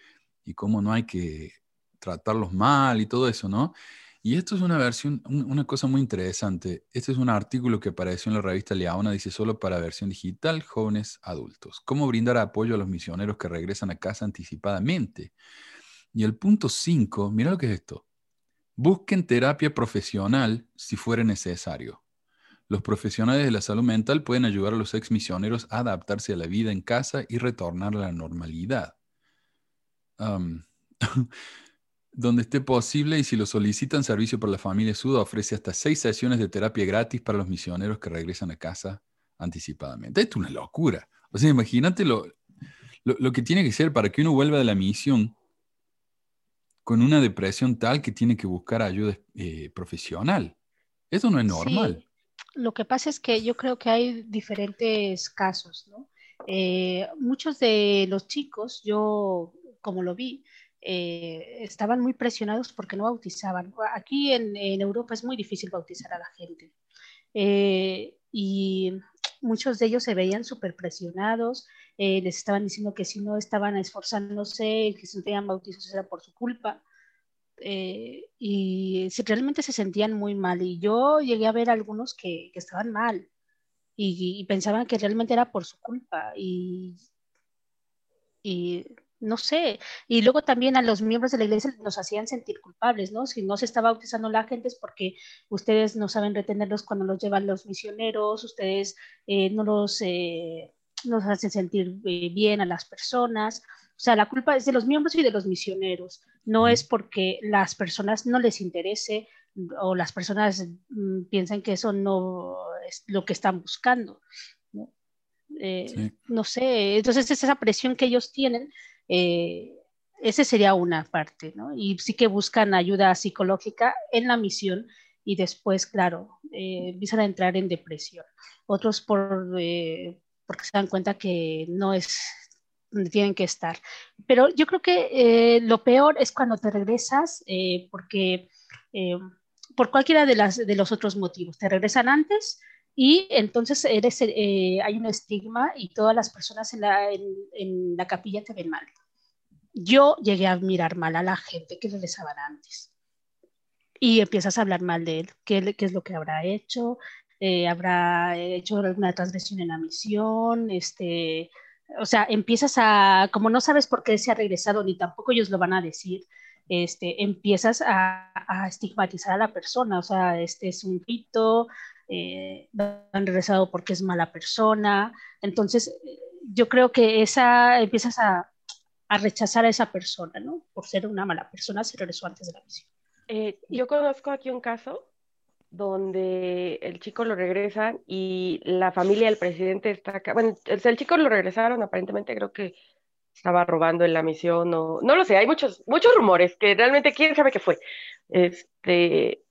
B: y cómo no hay que tratarlos mal y todo eso, ¿no? Y esto es una versión, una cosa muy interesante. Este es un artículo que apareció en la revista Leona, dice solo para versión digital, jóvenes adultos. ¿Cómo brindar apoyo a los misioneros que regresan a casa anticipadamente? Y el punto 5, mira lo que es esto. Busquen terapia profesional si fuera necesario. Los profesionales de la salud mental pueden ayudar a los ex misioneros a adaptarse a la vida en casa y retornar a la normalidad. donde esté posible y si lo solicitan, Servicio para la Familia Suda ofrece hasta seis sesiones de terapia gratis para los misioneros que regresan a casa anticipadamente. Esto es una locura. O sea, imagínate lo, lo, que tiene que ser para que uno vuelva de la misión con una depresión tal que tiene que buscar ayuda eh, profesional. Eso no es normal.
D: Lo que pasa es que yo creo que hay diferentes casos, ¿no? Eh, muchos de los chicos, yo como lo vi, eh, estaban muy presionados porque no bautizaban. Aquí en, Europa es muy difícil bautizar a la gente. Eh, y muchos de ellos se veían súper presionados, les estaban diciendo que si no estaban esforzándose, que se sentían bautizados era por su culpa. y realmente se sentían muy mal. Y yo llegué a ver algunos que, que estaban mal, y, pensaban que realmente era por su culpa y, y no sé, y luego también a los miembros de la iglesia nos hacían sentir culpables, ¿no? Si no se está bautizando la gente es porque ustedes no saben retenerlos cuando los llevan los misioneros, ustedes eh, no los eh, nos hacen sentir eh, bien a las personas. O sea, la culpa es de los miembros y de los misioneros. No es porque las personas no les interese o las personas mm, piensan que eso no es lo que están buscando. ¿no? Eh, sé, entonces es esa presión que ellos tienen, eh, esa sería una parte, ¿no? Y sí que buscan ayuda psicológica en la misión y después, claro, eh, empiezan a entrar en depresión. Otros por, porque se dan cuenta que no es donde tienen que estar. Pero yo creo que lo peor es cuando te regresas porque por cualquiera de, las, de los otros motivos. Te regresan antes y entonces eres, eh, hay un estigma y todas las personas en la, en, la, capilla te ven mal. Yo llegué a mirar mal a la gente que regresaban antes. Y empiezas a hablar mal de él, qué, es lo que habrá hecho, eh, habrá hecho alguna transgresión en la misión, este, o sea, empiezas a, como no sabes por qué se ha regresado, ni tampoco ellos lo van a decir, este, empiezas a, estigmatizar a la persona, o sea, este es un pito, eh, han regresado porque es mala persona, entonces yo creo que esa, empiezas a, rechazar a esa persona, ¿no? Por ser una mala persona, se regresó antes de la misión.
E: Eh, yo conozco aquí un caso donde el chico lo regresan y la familia del presidente está acá. Bueno, el chico lo regresaron, aparentemente creo que estaba robando en la misión o no lo sé, hay muchos, muchos rumores que realmente quién sabe qué fue. Este,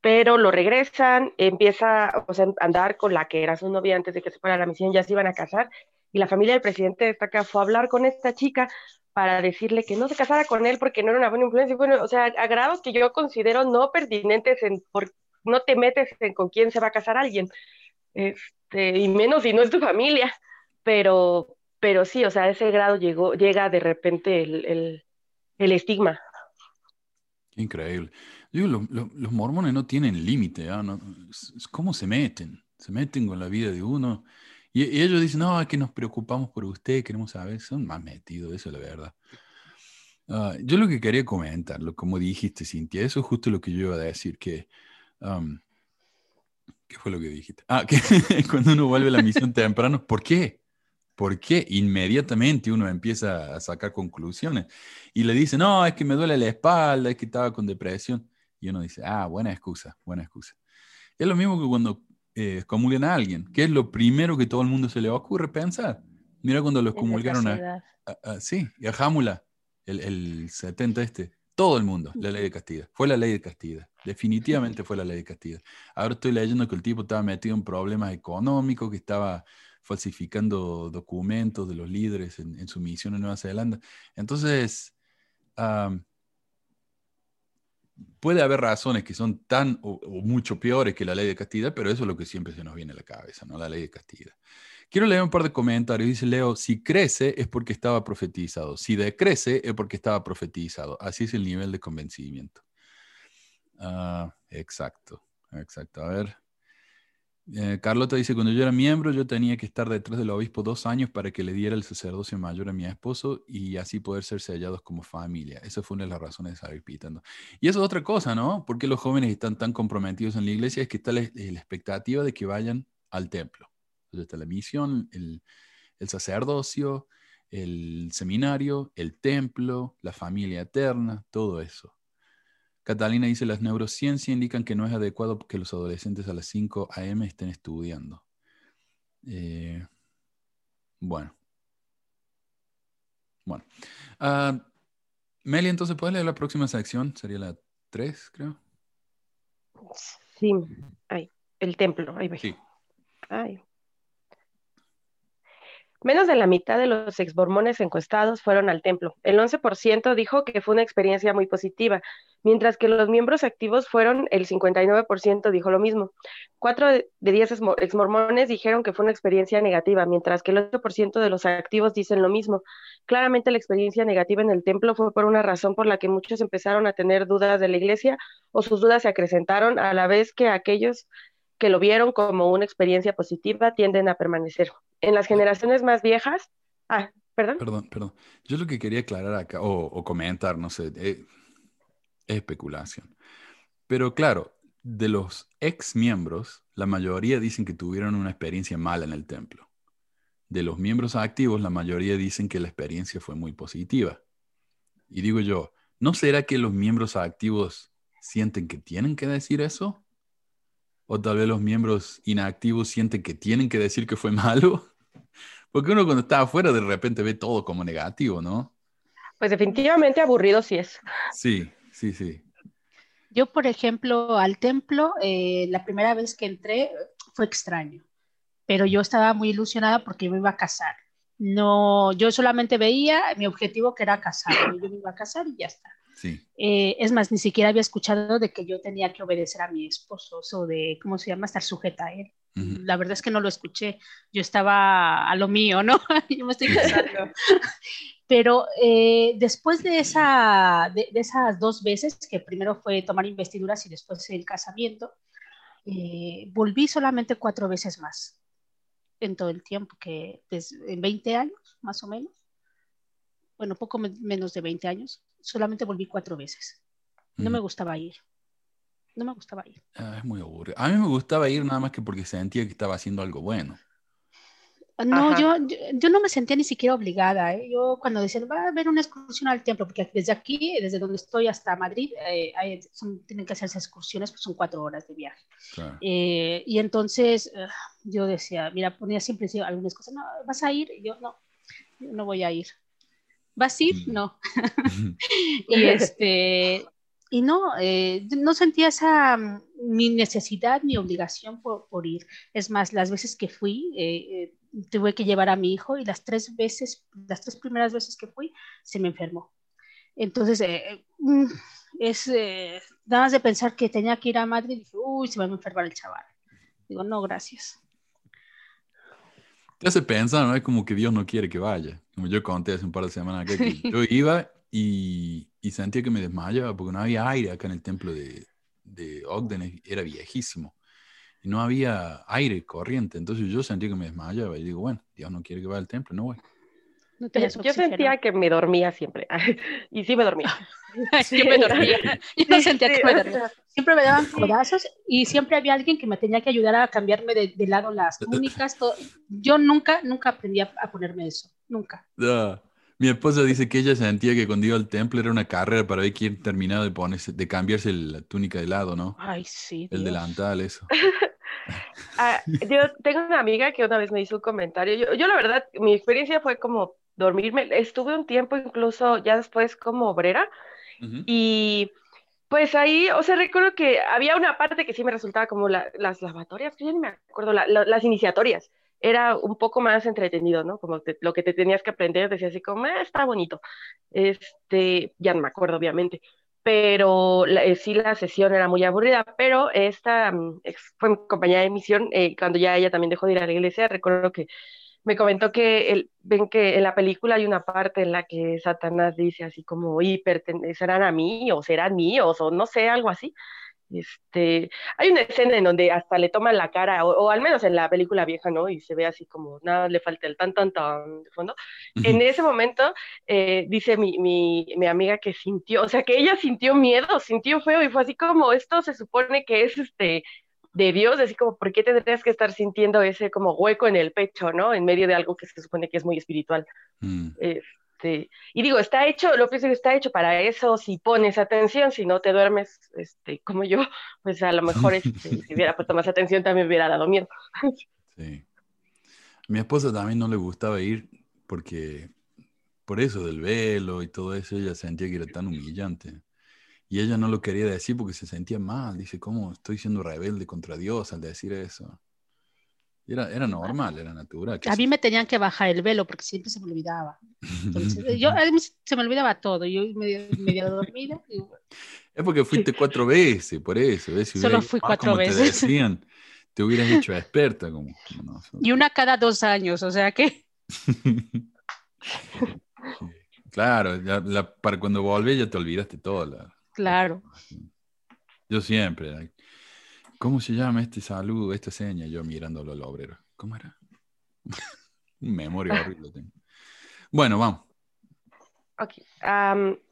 E: pero lo regresan, empieza o a andar con la que era su novia antes de que se fuera a la misión, ya se iban a casar, y la familia del presidente de acá fue a hablar con esta chica para decirle que no se casara con él porque no era una buena influencia, bueno, o sea, a grados que yo considero no pertinentes en por no te metes en con quién se va a casar alguien, este, y menos si no es tu familia, pero pero sí, o sea, a ese grado llegó, llega de repente el, estigma.
B: Increíble. los mormones no tienen límite, ¿ah? ¿cómo se meten? Se meten con la vida de uno. Y, ellos dicen, no, es que nos preocupamos por usted, queremos saber, son más metidos, eso es la verdad. Ah, yo lo que quería comentarlo, como dijiste, Cintia, eso es justo lo que yo iba a decir, que... ¿Qué fue lo que dijiste? Ah, que cuando uno vuelve a la misión temprano, ¿por qué? ¿Por qué? Inmediatamente uno empieza a sacar conclusiones y le dice, no, es que me duele la espalda, es que estaba con depresión. Y uno dice, ah, buena excusa, buena excusa. Es lo mismo que cuando eh, excomulgan a alguien. ¿Qué es lo primero que todo el mundo se le ocurre pensar? Mira cuando lo excomulgaron a, Sí, y a Jámula, el, el 70 este. Todo el mundo, la ley de Castilla. Fue la ley de Castilla. Definitivamente fue la ley de Castilla. Ahora estoy leyendo que el tipo estaba metido en problemas económicos, que estaba falsificando documentos de los líderes en, su misión en Nueva Zelanda. Entonces, puede haber razones que son tan o, mucho peores que la ley de castidad, pero eso es lo que siempre se nos viene a la cabeza, ¿no? La ley de castidad. Quiero leer un par de comentarios. Dice Leo, si crece es porque estaba profetizado, si decrece es porque estaba profetizado. Así es el nivel de convencimiento. Ah, exacto, exacto. A ver. Eh, Carlota dice, cuando yo era miembro, yo tenía que estar detrás del obispo dos años para que le diera el sacerdocio mayor a mi esposo y así poder ser sellados como familia. Esa fue una de las razones de salir pitando. Y eso es otra cosa, ¿no? Porque los jóvenes están tan comprometidos en la iglesia es que está la, expectativa de que vayan al templo. Entonces está la misión, el sacerdocio, el seminario, el templo, la familia eterna, todo eso. Catalina dice, las neurociencias indican que no es adecuado que los adolescentes a las 5 a.m. estén estudiando. Eh, Bueno. Bueno. Uh, Meli, entonces, ¿puedes leer la próxima sección? Sería la 3, creo.
E: Sí. Ay, el templo. Ahí va.
B: Sí.
E: Ay. Menos de la mitad de los exmormones encuestados fueron al templo. El 11% dijo que fue una experiencia muy positiva, mientras que los miembros activos fueron el 59% dijo lo mismo. Cuatro de diez exmormones dijeron que fue una experiencia negativa, mientras que el 8% de los activos dicen lo mismo. Claramente la experiencia negativa en el templo fue por una razón por la que muchos empezaron a tener dudas de la iglesia o sus dudas se acrecentaron a la vez que aquellos que lo vieron como una experiencia positiva tienden a permanecer. En las generaciones más viejas, ah, perdón.
B: Perdón, perdón. Yo lo que quería aclarar acá, o, comentar, no sé, eh, es especulación. Pero claro, de los ex miembros, la mayoría dicen que tuvieron una experiencia mala en el templo. De los miembros activos, la mayoría dicen que la experiencia fue muy positiva. Y digo yo, ¿no será que los miembros activos sienten que tienen que decir eso? O tal vez los miembros inactivos sienten que tienen que decir que fue malo. Porque uno cuando está afuera de repente ve todo como negativo, ¿no?
E: Pues definitivamente aburrido sí es.
B: Sí, sí, sí.
D: Yo, por ejemplo, al templo, eh, la primera vez que entré fue extraño, pero yo estaba muy ilusionada porque me iba a casar. No, yo solamente veía mi objetivo que era casar. Yo me iba a casar y ya está. Eh, es más, ni siquiera había escuchado de que yo tenía que obedecer a mi esposo o de, ¿cómo se llama?, estar sujeta a él. La verdad es que no lo escuché. Yo estaba a lo mío, ¿no? yo me estoy casando. Pero eh, después de, esa, de, esas dos veces, que primero fue tomar investiduras y después el casamiento, eh, volví solamente cuatro veces más en todo el tiempo, que en 20 años, más o menos. Bueno, poco menos de 20 años solamente volví cuatro veces. No me gustaba ir. No me gustaba ir.
B: Ah, es muy aburrido. A mí me gustaba ir nada más que porque sentía que estaba haciendo algo bueno.
D: No, yo, yo, no me sentía ni siquiera obligada. ¿eh? Yo cuando decían, va a haber una excursión al templo, porque desde aquí, desde donde estoy hasta Madrid, eh, tienen que hacerse excursiones, pues son cuatro horas de viaje. Eh, y entonces yo decía, mira, ponía siempre algunas cosas, no, vas a ir, y yo no, yo no voy a ir. ¿Vas a ir? Mm. No. y este, y no, eh, no sentía esa mm, mi necesidad ni obligación por, ir. Es más, las veces que fui, eh, eh, tuve que llevar a mi hijo y las tres veces, las tres primeras veces que fui, se me enfermó. Entonces, mm, es nada más de pensar que tenía que ir a Madrid, dije, uy, se me va a enfermar el chaval. Digo, no, gracias.
B: Te hace pensar, ¿no? Es como que Dios no quiere que vaya. Como yo conté hace un par de semanas que yo iba y, y, sentía que me desmayaba porque no había aire acá en el templo de, de Ogden, era viejísimo. Y no había aire corriente. Entonces yo sentía que me desmayaba y digo, bueno, Dios no quiere que vaya al templo, no voy.
E: Yo sentía que me dormía siempre. y sí me dormía.
D: yo me dormía. Yo no sentía que me dormía. Siempre me daban codazos y siempre había alguien que me tenía que ayudar a cambiarme de, lado las túnicas. Yo nunca, nunca aprendí a, ponerme eso. Nunca.
B: Mi esposa dice que ella sentía que cuando iba al templo era una carrera para ver quién terminaba de ponerse, de cambiarse la túnica de lado, ¿no?
D: Ay, sí.
B: El delantal, eso.
E: Ah, yo tengo una amiga que una vez me hizo un comentario. Yo, yo, la verdad, mi experiencia fue como dormirme. Estuve un tiempo incluso ya después como obrera y pues ahí, o sea, recuerdo que había una parte que sí me resultaba como las lavatorias, que ya ni me acuerdo, las iniciatorias. Era un poco más entretenido, ¿no? Como lo que te tenías que aprender, decía así como, eh, está bonito. Este, ya no me acuerdo, obviamente. Pero eh, sí, la sesión era muy aburrida, pero esta mm, fue mi compañera de misión, eh, cuando ya ella también dejó de ir a la iglesia, recuerdo que me comentó que el, ven que en la película hay una parte en la que Satanás dice así como, y pertenecerán a mí, o serán míos, o no sé, algo así. Este, hay una escena en donde hasta le toman la cara, o, al menos en la película vieja, ¿no? Y se ve así como, nada, le falta el tan, tan, tan de fondo. En ese momento, eh, dice mi, mi, mi, amiga que sintió, o sea, que ella sintió miedo, sintió feo, y fue así como, esto se supone que es este de Dios, así como, ¿por qué tendrías que estar sintiendo ese como hueco en el pecho, ¿no? En medio de algo que se supone que es muy espiritual. Mm. Este, y digo, está hecho, lo que está hecho para eso, si pones atención, si no te duermes, este, como yo, pues a lo mejor este, si hubiera puesto más atención también hubiera dado miedo.
B: Sí. Mi esposa también no le gustaba ir porque por eso del velo y todo eso, ella sentía que era tan humillante. Y ella no lo quería decir porque se sentía mal. Dice, ¿cómo estoy siendo rebelde contra Dios al decir eso? era, era normal, era natural.
D: A mí me tenían que bajar el velo porque siempre se me olvidaba. yo, se me olvidaba todo. Yo medio, medio dormida.
B: Es porque fuiste cuatro veces, por eso.
D: Solo fui ah, cuatro veces.
B: Te decían, te hubieras hecho experta. Como,
D: y una cada dos años, o sea que.
B: claro, para cuando volvés ya te olvidaste todo.
D: Claro.
B: Yo siempre. ¿Cómo se llama este saludo, esta seña? Yo mirándolo al obrero. ¿Cómo era? Memoria horrible tengo. Bueno, vamos.
E: Okay.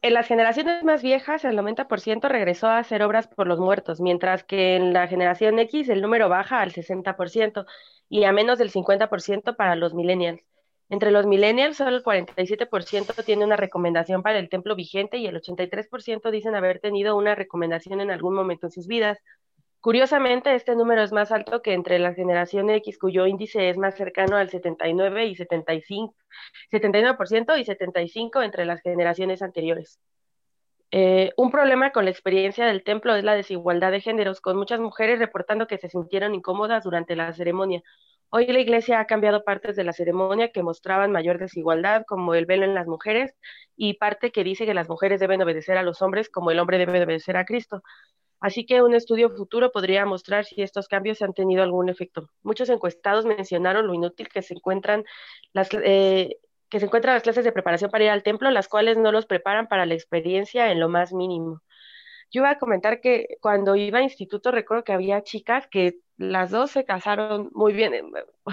E: en las generaciones más viejas, el 90% regresó a hacer obras por los muertos, mientras que en la generación X el número baja al 60% y a menos del 50% para los millennials. Entre los millennials, solo el 47% tiene una recomendación para el templo vigente y el 83% dicen haber tenido una recomendación en algún momento en sus vidas. Curiosamente, este número es más alto que entre la generación X, cuyo índice es más cercano al 79 y 75, 79% y 75 entre las generaciones anteriores. Eh, un problema con la experiencia del templo es la desigualdad de géneros, con muchas mujeres reportando que se sintieron incómodas durante la ceremonia. Hoy la iglesia ha cambiado partes de la ceremonia que mostraban mayor desigualdad, como el velo en las mujeres, y parte que dice que las mujeres deben obedecer a los hombres como el hombre debe obedecer a Cristo. Así que un estudio futuro podría mostrar si estos cambios han tenido algún efecto. Muchos encuestados mencionaron lo inútil que se encuentran las, eh, que se encuentran las clases de preparación para ir al templo, las cuales no los preparan para la experiencia en lo más mínimo. Yo iba a comentar que cuando iba a instituto recuerdo que había chicas que las dos se casaron muy bien.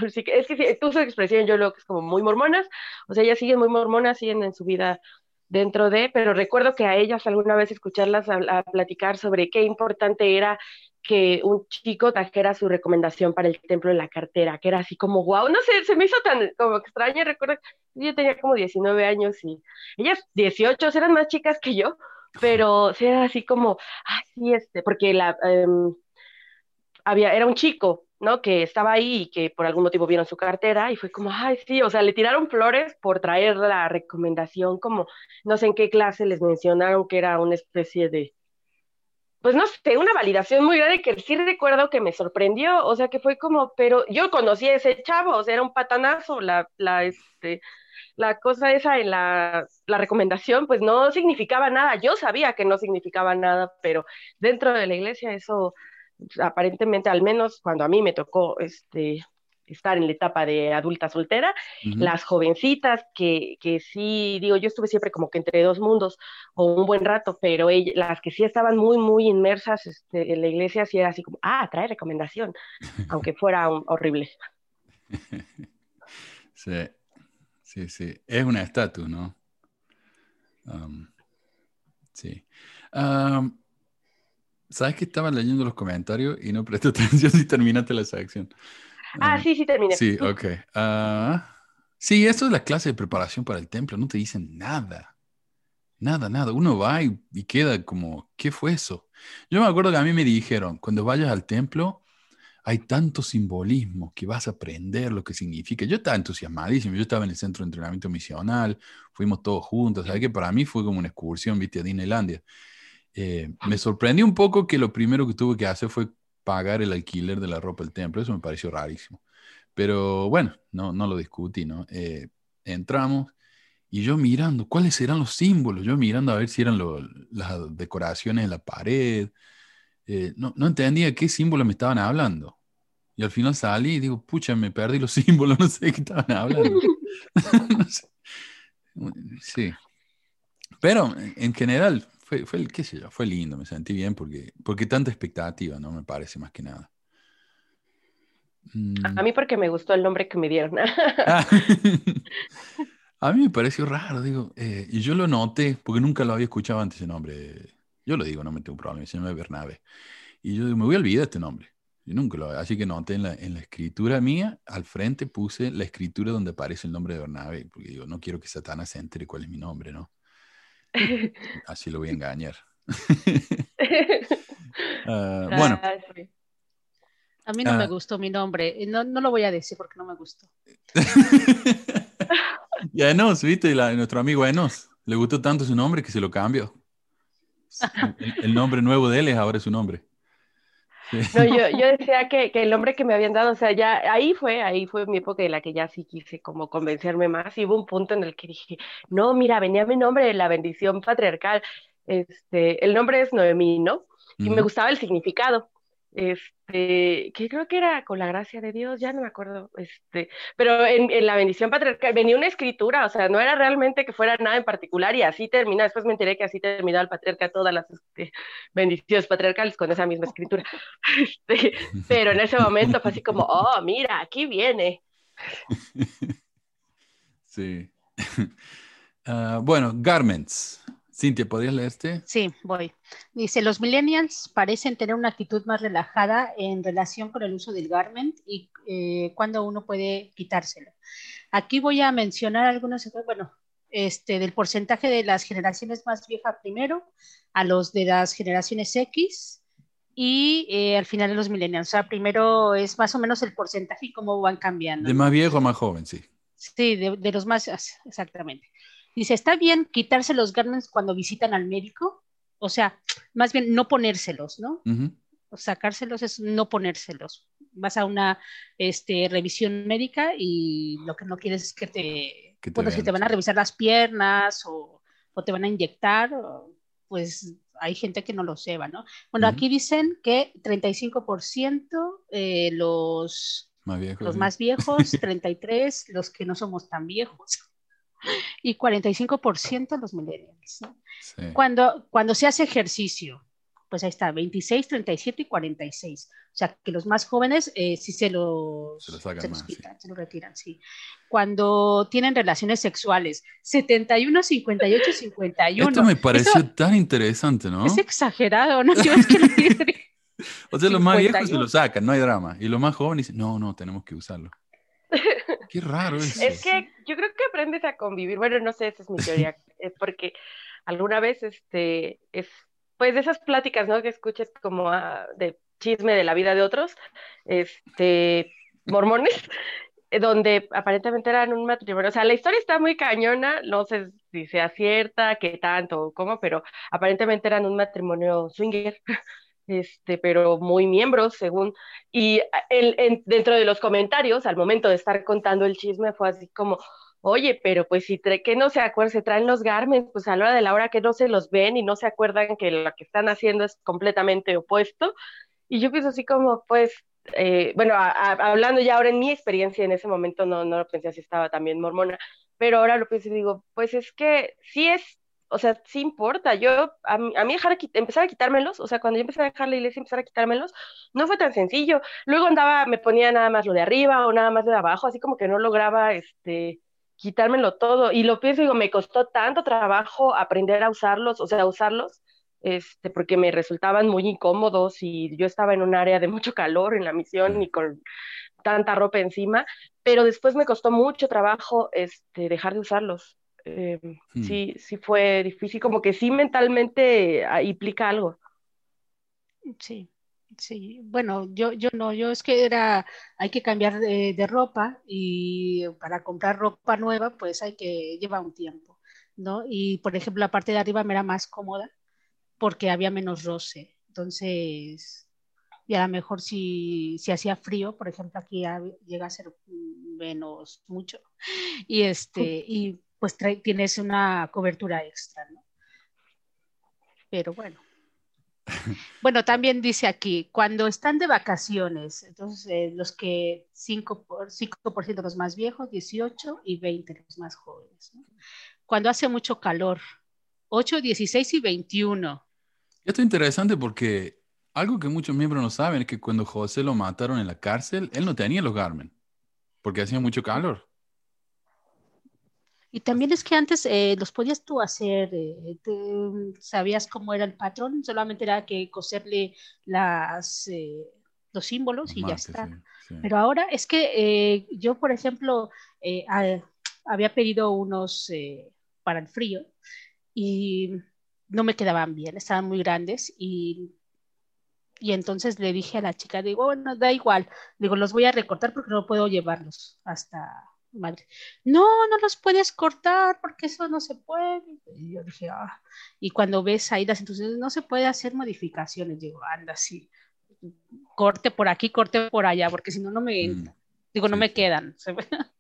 E: Es que tú su expresión, yo lo que es como muy mormonas, o sea, ellas siguen muy mormonas, siguen en su vida dentro de, pero recuerdo que a ellas alguna vez escucharlas a, platicar sobre qué importante era que un chico trajera su recomendación para el templo en la cartera, que era así como, wow, no sé, se me hizo tan como extraño, recuerdo, yo tenía como 19 años y ellas 18 eran más chicas que yo, pero era así como, así este, porque la, em, había, era un chico, ¿no? Que estaba ahí y que por algún motivo vieron su cartera y fue como, ay, sí, o sea, le tiraron flores por traer la recomendación, como, no sé en qué clase les mencionaron que era una especie de, pues no sé, una validación muy grande que sí recuerdo que me sorprendió, o sea, que fue como, pero yo conocí a ese chavo, o sea, era un patanazo, la, la, este, la cosa esa en la, la recomendación, pues no significaba nada, yo sabía que no significaba nada, pero dentro de la iglesia eso aparentemente, al menos cuando a mí me tocó este, estar en la etapa de adulta soltera, las jovencitas que, que, sí, digo, yo estuve siempre como que entre dos mundos o un buen rato, pero las que sí estaban muy, muy inmersas este, en la iglesia, sí era así como, ah, trae recomendación, aunque fuera horrible.
B: Sí, sí, sí, es una estatus, ¿no? Um, sí. Um, ¿Sabes que estaba leyendo los comentarios y no presté atención si terminaste la sección?
E: Ah, sí, sí terminé.
B: Sí, ok. Ah, sí, esto es la clase de preparación para el templo. No te dicen nada. Nada, nada. Uno va y, queda como, ¿qué fue eso? Yo me acuerdo que a mí me dijeron, cuando vayas al templo, hay tanto simbolismo que vas a aprender lo que significa. Yo estaba entusiasmadísimo. Yo estaba en el centro de entrenamiento misional, fuimos todos juntos. ¿Sabes que Para mí fue como una excursión, viste, a Disneylandia. Eh, me sorprendió un poco que lo primero que tuve que hacer fue pagar el alquiler de la ropa del templo. Eso me pareció rarísimo. Pero bueno, no, no lo discutí, ¿no? Eh, entramos y yo mirando, ¿cuáles eran los símbolos? Yo mirando a ver si eran las decoraciones en la pared. Eh, no, no, entendía qué símbolos me estaban hablando. Y al final salí y digo, pucha, me perdí los símbolos, no sé de qué estaban hablando. Sí. Pero en general, fue, fue, qué sé yo, fue lindo, me sentí bien porque, porque tanta expectativa, ¿no? Me parece más que nada.
E: Mm. A mí porque me gustó el nombre que me dieron.
B: Ah. A mí me pareció raro, digo, eh, y yo lo noté, porque nunca lo había escuchado antes ese nombre. Yo lo digo, no me tengo problema, se llama Bernabe. Y yo digo, me voy a olvidar este nombre. Y nunca lo Así que noté en la, en la escritura mía, al frente puse la escritura donde aparece el nombre de Bernabe, porque digo, no quiero que Satanás se entere cuál es mi nombre, ¿no? Así lo voy a engañar. Ah, bueno.
D: A mí no me ah. gustó mi nombre. No, no lo voy a decir porque no me gustó.
B: y a Enos, ¿viste? nuestro amigo Enos. Le gustó tanto su nombre que se lo cambió. El, nombre nuevo de él es ahora su nombre.
E: No, yo, yo decía que, que, el nombre que me habían dado, o sea, ya ahí fue, ahí fue mi época en la que ya sí quise como convencerme más y hubo un punto en el que dije, no, mira, venía mi nombre la bendición patriarcal, este, el nombre es Noemí, ¿no? Y me gustaba el significado este, que creo que era con la gracia de Dios, ya no me acuerdo, este, pero en, la bendición patriarcal venía una escritura, o sea, no era realmente que fuera nada en particular y así termina, después me enteré que así terminaba el patriarca todas las este, bendiciones patriarcales con esa misma escritura, este, pero en ese momento fue así como, oh, mira, aquí viene.
B: Sí. Ah, bueno, garments. Cintia, ¿podrías leerte?
D: Sí, voy. Dice, los millennials parecen tener una actitud más relajada en relación con el uso del garment y eh, cuando uno puede quitárselo. Aquí voy a mencionar algunos, bueno, este, del porcentaje de las generaciones más viejas primero, a los de las generaciones X y eh, al final de los millennials. O sea, primero es más o menos el porcentaje y cómo van cambiando.
B: De más viejo a más joven, sí.
D: Sí, de, de los más, exactamente. Dice, ¿está bien quitarse los garments cuando visitan al médico? O sea, más bien no ponérselos, ¿no? o sacárselos es no ponérselos. Vas a una este, revisión médica y lo que no quieres es que te... bueno, si te van a revisar las piernas o, te van a inyectar, pues hay gente que no lo sepa, ¿no? Bueno, aquí dicen que 35% eh, los, más viejos, los más viejos, 33 los que no somos tan viejos y 45% los millennials. Cuando, cuando se hace ejercicio, pues ahí está, 26, 37 y 46. O sea, que los más jóvenes eh, sí se los, se los, quitan, se los retiran, sí. Cuando tienen relaciones sexuales, 71, 58, 51.
B: Esto me pareció tan interesante, ¿no?
D: Es exagerado, ¿no? Yo es que
B: o sea, los más viejos se lo sacan, no hay drama. Y los más jóvenes dicen, no, no, tenemos que usarlo. Qué raro eso.
E: Es que yo creo que aprendes a convivir. Bueno, no sé, esa es mi teoría. es porque alguna vez, este, es, pues de esas pláticas, ¿no? Que escuchas como ah, de chisme de la vida de otros, este, mormones, donde aparentemente eran un matrimonio. O sea, la historia está muy cañona, no sé si sea cierta, qué tanto, cómo, pero aparentemente eran un matrimonio swinger este, pero muy miembros, según. Y el, dentro de los comentarios, al momento de estar contando el chisme, fue así como, oye, pero pues si que no se acuerdan, se traen los garments, pues a la hora de la hora que no se los ven y no se acuerdan que lo que están haciendo es completamente opuesto. Y yo pienso así como, pues, eh, bueno, hablando ya ahora en mi experiencia en ese momento, no, no lo pensé si estaba también mormona, pero ahora lo pienso y digo, pues es que sí es o sea, sí importa. Yo, a mí, a mí dejar, empezar a quitármelos, o sea, cuando yo empecé a dejar la iglesia empezar a quitármelos, no fue tan sencillo. Luego andaba, me ponía nada más lo de arriba o nada más de abajo, así como que no lograba, este, quitármelo todo. Y lo pienso, digo, me costó tanto trabajo aprender a usarlos, o sea, a usarlos, este, porque me resultaban muy incómodos y yo estaba en un área de mucho calor en la misión y con tanta ropa encima, pero después me costó mucho trabajo, este, dejar de usarlos. Eh, hmm. sí, sí fue difícil, como que sí mentalmente ah, implica algo.
D: Sí, sí. Bueno, yo, yo no, yo es que era, hay que cambiar de, ropa y para comprar ropa nueva, pues hay que llevar un tiempo, ¿no? Y por ejemplo, la parte de arriba me era más cómoda porque había menos roce. Entonces, y a lo mejor si, si hacía frío, por ejemplo, aquí llega a ser menos mucho. Y este, y pues tienes una cobertura extra, ¿no? Pero bueno. Bueno, también dice aquí, cuando están de vacaciones, entonces eh, los que 5%, por, 5 los más viejos, 18 y 20 los más jóvenes. Cuando hace mucho calor, 8, 16 y 21.
B: Esto es interesante porque algo que muchos miembros no saben es que cuando José lo mataron en la cárcel, él no tenía los Garmin, porque hacía mucho calor.
D: Y también es que antes eh, los podías tú hacer, eh, sabías cómo era el patrón, solamente era que coserle las, eh, los símbolos y ya está. Pero ahora es que yo, por ejemplo, había pedido unos para el frío y no me quedaban bien, estaban muy grandes y Y entonces le dije a la chica, digo, bueno, da igual, digo, los voy a recortar porque no puedo llevarlos hasta madre. No, no los puedes cortar porque eso no se puede. Y yo dije, ah, y cuando ves ahí las entonces no se puede hacer modificaciones, digo, anda, sí, corte por aquí, corte por allá, porque si no, no me, mm, digo, no me quedan.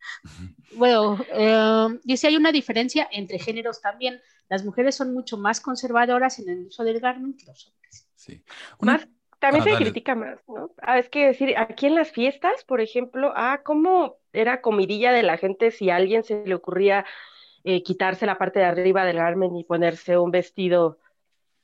D: bueno, eh, y si hay una diferencia entre géneros también, las mujeres son mucho más conservadoras en el uso del garment que los hombres.
B: Sí.
E: Más, también se critica más, ¿no? Ah, es que decir, aquí en las fiestas, por ejemplo, ah, cómo era comidilla de la gente si a alguien se le ocurría eh, quitarse la parte de arriba del garment y ponerse un vestido,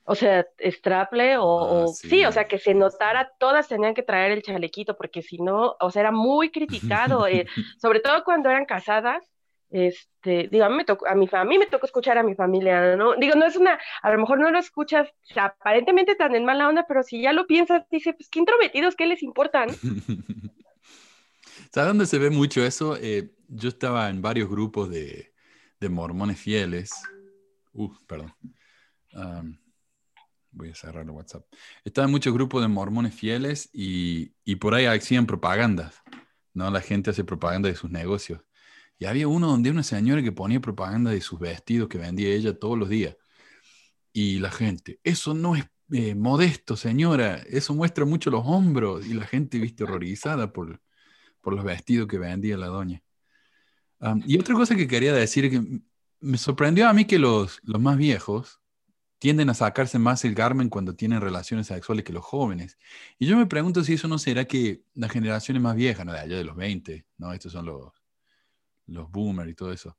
E: o sea, straple o, ah, sí. o sea, que se notara, todas tenían que traer el chalequito, porque si no, o sea, era muy criticado, eh, sobre todo cuando eran casadas, este, digo, a mí me tocó, a mi a mí me tocó escuchar a mi familia, ¿no? Digo, no es una, a lo mejor no lo escuchas aparentemente tan en mala onda, pero si ya lo piensas, dice, pues qué intrometidos, ¿qué les importan?
B: ¿Sabes dónde se ve mucho eso? Eh, yo estaba en varios grupos de, de mormones fieles. Uh, perdón. voy a cerrar el WhatsApp. Estaba en muchos grupos de mormones fieles y, y por ahí hacían propagandas, ¿no? La gente hace propaganda de sus negocios. Y había uno donde una señora que ponía propaganda de sus vestidos que vendía ella todos los días. Y la gente, eso no es eh, modesto, señora, eso muestra mucho los hombros. Y la gente, viste, horrorizada por, por los vestidos que vendía la doña. y otra cosa que quería decir me sorprendió a mí que los, los más viejos tienden a sacarse más el garmen cuando tienen relaciones sexuales que los jóvenes. Y yo me pregunto si eso no será que las generaciones más viejas, ¿no? de allá de los 20, ¿no? estos son los los boomers y todo eso.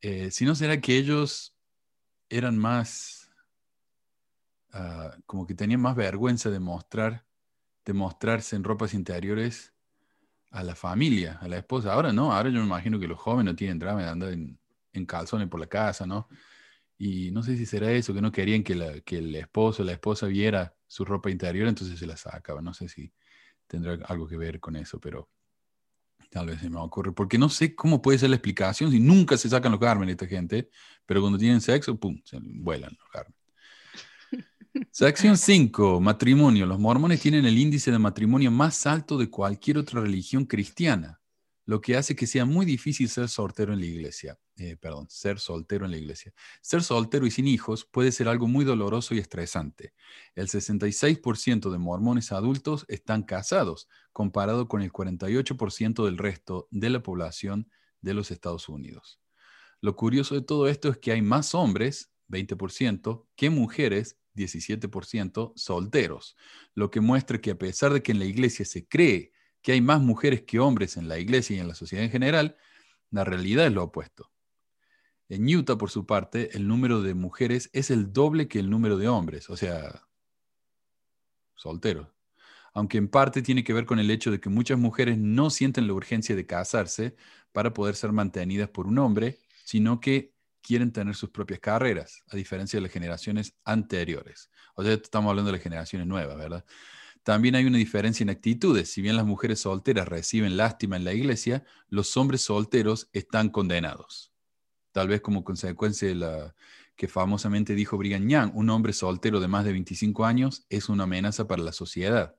B: Eh, si no será que ellos eran más, ah, como que tenían más vergüenza de mostrar, de mostrarse en ropas interiores a la familia, a la esposa. Ahora no, ahora yo me imagino que los jóvenes no tienen drama de andar en, calzones por la casa, ¿no? Y no sé si será eso, que no querían que, que el esposo o la esposa viera su ropa interior, entonces se la sacaban. No sé si tendrá algo que ver con eso, pero Tal vez se me ocurre, porque no sé cómo puede ser la explicación si nunca se sacan los Carmen esta gente, pero cuando tienen sexo, pum, se vuelan los Carmen. Sección 5, matrimonio. Los mormones tienen el índice de matrimonio más alto de cualquier otra religión cristiana lo que hace que sea muy difícil ser soltero en la iglesia. Eh, perdón, ser soltero en la iglesia. Ser soltero y sin hijos puede ser algo muy doloroso y estresante. El 66% de mormones adultos están casados, comparado con el 48% del resto de la población de los Estados Unidos. Lo curioso de todo esto es que hay más hombres, 20%, que mujeres, 17%, solteros, lo que muestra que a pesar de que en la iglesia se cree que hay más mujeres que hombres en la iglesia y en la sociedad en general, la realidad es lo opuesto. En Utah, por su parte, el número de mujeres es el doble que el número de hombres, o sea, solteros. Aunque en parte tiene que ver con el hecho de que muchas mujeres no sienten la urgencia de casarse para poder ser mantenidas por un hombre, sino que quieren tener sus propias carreras, a diferencia de las generaciones anteriores. O sea, estamos hablando de las generaciones nuevas, ¿verdad? También hay una diferencia en actitudes. Si bien las mujeres solteras reciben lástima en la iglesia, los hombres solteros están condenados. Tal vez como consecuencia de la que famosamente dijo Brigham Young, un hombre soltero de más de 25 años es una amenaza para la sociedad.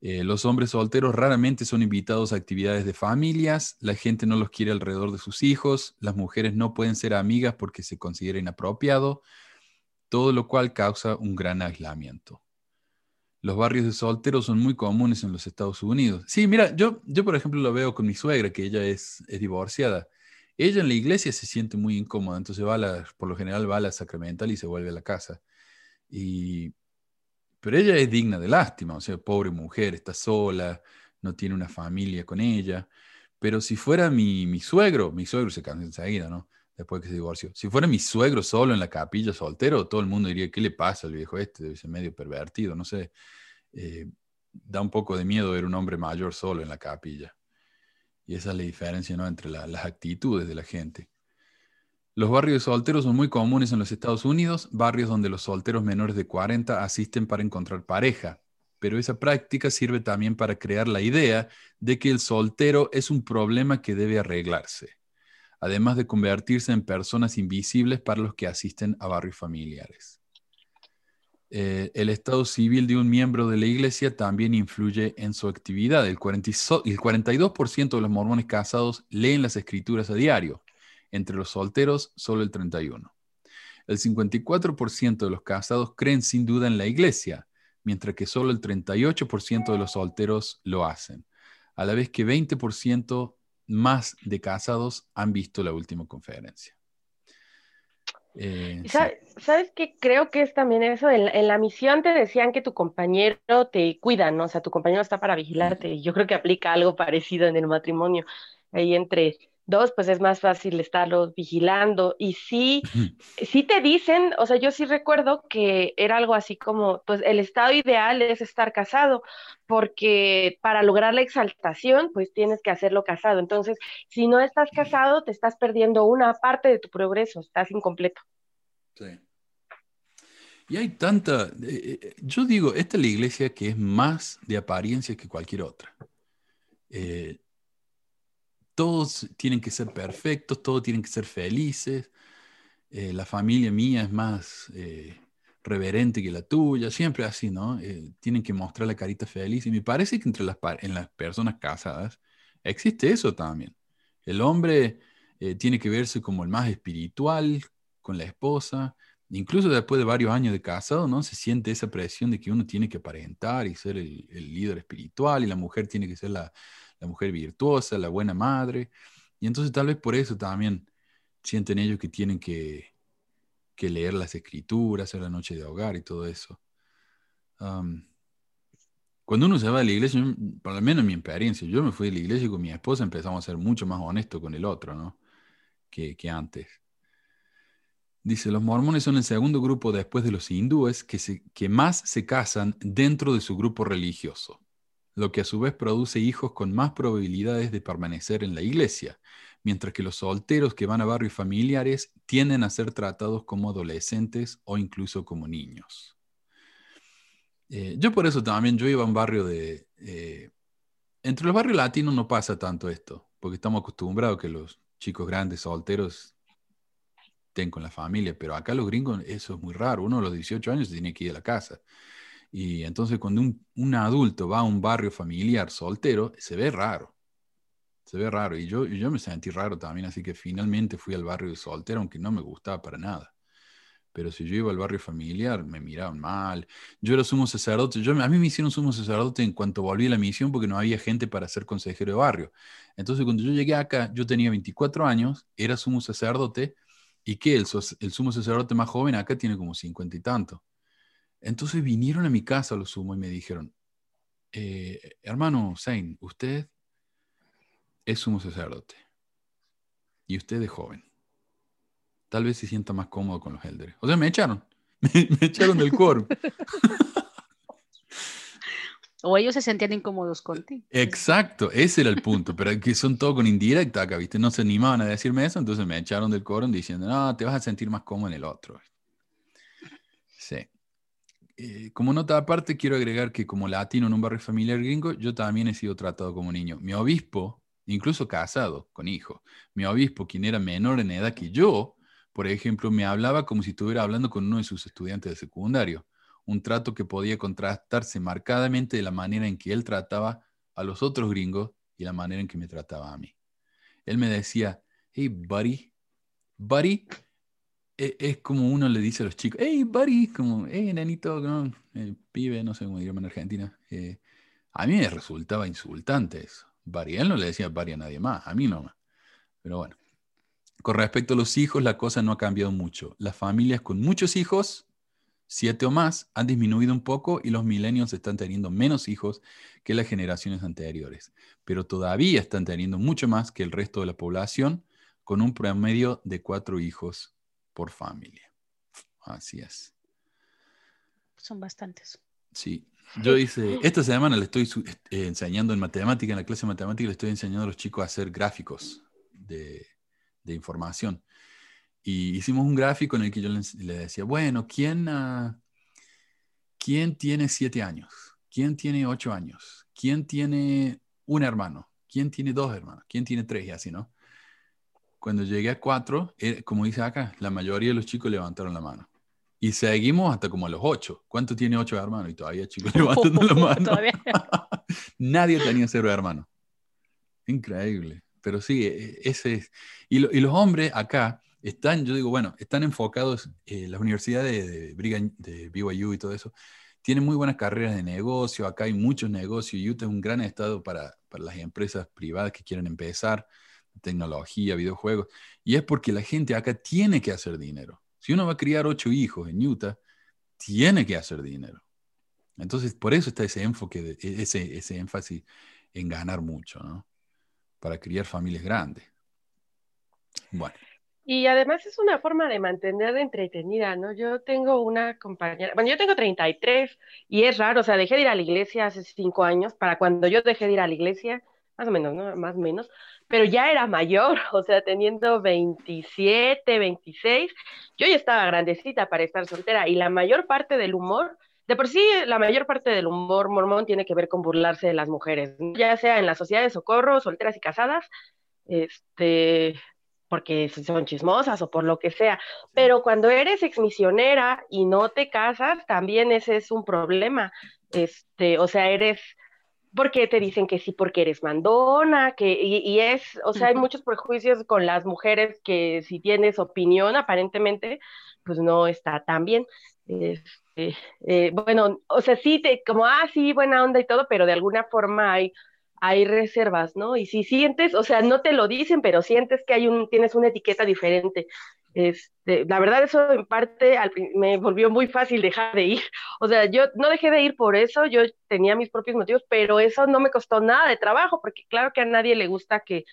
B: Eh, los hombres solteros raramente son invitados a actividades de familias, la gente no los quiere alrededor de sus hijos, las mujeres no pueden ser amigas porque se considera inapropiado, todo lo cual causa un gran aislamiento los barrios de solteros son muy comunes en los Estados Unidos. Sí, mira, yo, yo por ejemplo lo veo con mi suegra, que ella es, divorciada. Ella en la iglesia se siente muy incómoda, entonces va a por lo general va a la sacramental y se vuelve a la casa. Y, pero ella es digna de lástima, o sea, pobre mujer, está sola, no tiene una familia con ella. Pero si fuera mi, mi suegro, mi suegro se cansa enseguida, ¿no? Después que se divorció. Si fuera mi suegro solo en la capilla soltero, todo el mundo diría, ¿qué le pasa al viejo este? Debe ser medio pervertido, no sé. Eh, da un poco de miedo ver un hombre mayor solo en la capilla. Y esa es la diferencia ¿no? entre las actitudes de la gente. Los barrios solteros son muy comunes en los Estados Unidos, barrios donde los solteros menores de 40 asisten para encontrar pareja. Pero esa práctica sirve también para crear la idea de que el soltero es un problema que debe arreglarse además de convertirse en personas invisibles para los que asisten a barrios familiares. Eh, el estado civil de un miembro de la iglesia también influye en su actividad. El, 42% de los mormones casados leen las escrituras a diario. Entre los solteros, solo el 31%. El 54% de los casados creen sin duda en la iglesia, mientras que solo el 38% de los solteros lo hacen, a la vez que 20% más de casados han visto la última conferencia.
E: Eh, ¿Sabes, qué? Creo que es también eso. En, la misión te decían que tu compañero te cuida, ¿no? O sea, tu compañero está para vigilarte. Yo creo que aplica algo parecido en el matrimonio. Ahí entre dos, pues es más fácil estarlos vigilando. Y sí, sí te dicen, o sea, yo sí recuerdo que era algo así como, pues el estado ideal es estar casado, porque para lograr la exaltación, pues tienes que hacerlo casado. Entonces, si no estás casado, te estás perdiendo una parte de tu progreso, estás incompleto. Sí.
B: Y hay tanta, eh, eh, yo digo, esta es la iglesia que es más de apariencia que cualquier otra. Eh, todos tienen que ser perfectos, todos tienen que ser felices. Eh, la familia mía es más eh, reverente que la tuya, siempre así, ¿no? Eh, tienen que mostrar la carita feliz. Y me parece que entre las, en las personas casadas existe eso también. El hombre tiene que verse como el más espiritual con la esposa. Incluso después de varios años de casado, ¿no? Se siente esa presión de que uno tiene que aparentar y ser el, el líder espiritual y la mujer tiene que ser la, la mujer virtuosa, la buena madre. Y entonces tal vez por eso también sienten ellos que tienen que, leer las escrituras, hacer la noche de hogar y todo eso. cuando uno se va de la iglesia, por lo menos en mi experiencia, yo me fui de la iglesia con mi esposa empezamos a ser mucho más honestos con el otro, ¿no? Que, antes. Dice, los mormones son el segundo grupo después de los hindúes que, que más se casan dentro de su grupo religioso lo que a su vez produce hijos con más probabilidades de permanecer en la iglesia, mientras que los solteros que van a barrios familiares tienden a ser tratados como adolescentes o incluso como niños. Eh, yo por eso también, yo iba a un barrio de... Eh, entre los barrios latinos no pasa tanto esto, porque estamos acostumbrados que los chicos grandes solteros estén con la familia, pero acá los gringos eso es muy raro, uno a los 18 años tiene que ir a la casa. Y entonces cuando un, adulto va a un barrio familiar soltero, se ve raro. Se ve raro. Y yo, yo me sentí raro también, así que finalmente fui al barrio soltero, aunque no me gustaba para nada. Pero si yo iba al barrio familiar, me miraban mal. Yo era sumo sacerdote. Yo, a mí me hicieron sumo sacerdote en cuanto volví a la misión porque no había gente para ser consejero de barrio. Entonces, cuando yo llegué acá, yo tenía 24 años, era sumo sacerdote, y que el, el sumo sacerdote más joven acá tiene como 50 y tanto. Entonces vinieron a mi casa los sumo y me dijeron, eh, hermano Zain, usted es sumo sacerdote y usted es joven. Tal vez se sienta más cómodo con los elders. O sea, me echaron, me, echaron del quórum.
D: O ellos se sentían incómodos contigo.
B: Exacto, ese era el punto, pero que son todo con indirecta acá, ¿viste? No se animaban a decirme eso, entonces me echaron del quórum diciendo, no, te vas a sentir más cómodo en el otro. Eh, como nota aparte, quiero agregar que como latino en un barrio familiar gringo, yo también he sido tratado como niño. Mi obispo, incluso casado con hijo, mi obispo, quien era menor en edad que yo, por ejemplo, me hablaba como si estuviera hablando con uno de sus estudiantes de secundario, un trato que podía contrastarse marcadamente de la manera en que él trataba a los otros gringos y la manera en que me trataba a mí. Él me decía, hey, buddy, buddy, e, es como uno le dice a los chicos, hey, buddy, como, hey, nenito, no, eh, pibe, no sé cómo diríamos en Argentina. Eh, a mí me resultaba insultante eso. Buddy, él no le decía buddy a nadie más, a mí no Pero bueno. Con respecto a los hijos, la cosa no ha cambiado mucho. Las familias con muchos hijos, siete o más, han disminuido un poco y los milenios están teniendo menos hijos que las generaciones anteriores. Pero todavía están teniendo mucho más que el resto de la población, con un promedio de cuatro hijos por familia. Así es.
D: Son bastantes.
B: Sí. Yo hice, esta semana le estoy eh, enseñando en matemática, en la clase de matemática, le estoy enseñando a los chicos a hacer gráficos de, información. Y hicimos un gráfico en el que yo le, decía, bueno, ¿quién, uh, ¿quién tiene siete años? ¿Quién tiene ocho años? ¿Quién tiene un hermano? ¿Quién tiene dos hermanos? ¿Quién tiene tres? Y así, ¿no? Cuando llegué a cuatro, como dice acá, la mayoría de los chicos levantaron la mano. Y seguimos hasta como a los ocho. ¿Cuánto tiene ocho hermanos? Y todavía chicos levantando la mano. Nadie tenía cero hermanos. Increíble. Pero sí, e, e, ese es. Y, y los hombres acá están, yo digo, bueno, están enfocados, eh, las universidades de, de, de BYU y todo eso, tienen muy buenas carreras de negocio, acá hay muchos negocios, Utah es un gran estado para, para las empresas privadas que quieren empezar, tecnología, videojuegos, y es porque la gente acá tiene que hacer dinero. Si uno va a criar ocho hijos en Utah, tiene que hacer dinero. Entonces, por eso está ese enfoque, e, ese, ese énfasis en ganar mucho, ¿no? Para criar familias grandes. Bueno.
E: Y además es una forma de mantener entretenida, ¿no? Yo tengo una compañera, bueno, yo tengo 33 y es raro, o sea, dejé de ir a la iglesia hace cinco años, para cuando yo dejé de ir a la iglesia, más o menos, ¿no? Más o menos, pero ya era mayor, o sea, teniendo 27, 26, yo ya estaba grandecita para estar soltera y la mayor parte del humor, de por sí, la mayor parte del humor mormón tiene que ver con burlarse de las mujeres, ya sea en la sociedad de socorro, solteras y casadas, este, porque son chismosas o por lo que sea. Pero cuando eres exmisionera y no te casas, también ese es un problema. Este, o sea, eres porque te dicen que sí porque eres mandona, que y, es, o sea, hay muchos prejuicios con las mujeres que si tienes opinión aparentemente, pues no está tan bien. Este, eh, bueno, o sea, sí te como ah sí buena onda y todo, pero de alguna forma hay hay reservas, ¿no? Y si sientes, o sea, no te lo dicen, pero sientes que hay un, tienes una etiqueta diferente. Este, la verdad, eso en parte me volvió muy fácil dejar de ir. O sea, yo no dejé de ir por eso, yo tenía mis propios motivos, pero eso no me costó nada de trabajo, porque claro que a nadie le gusta que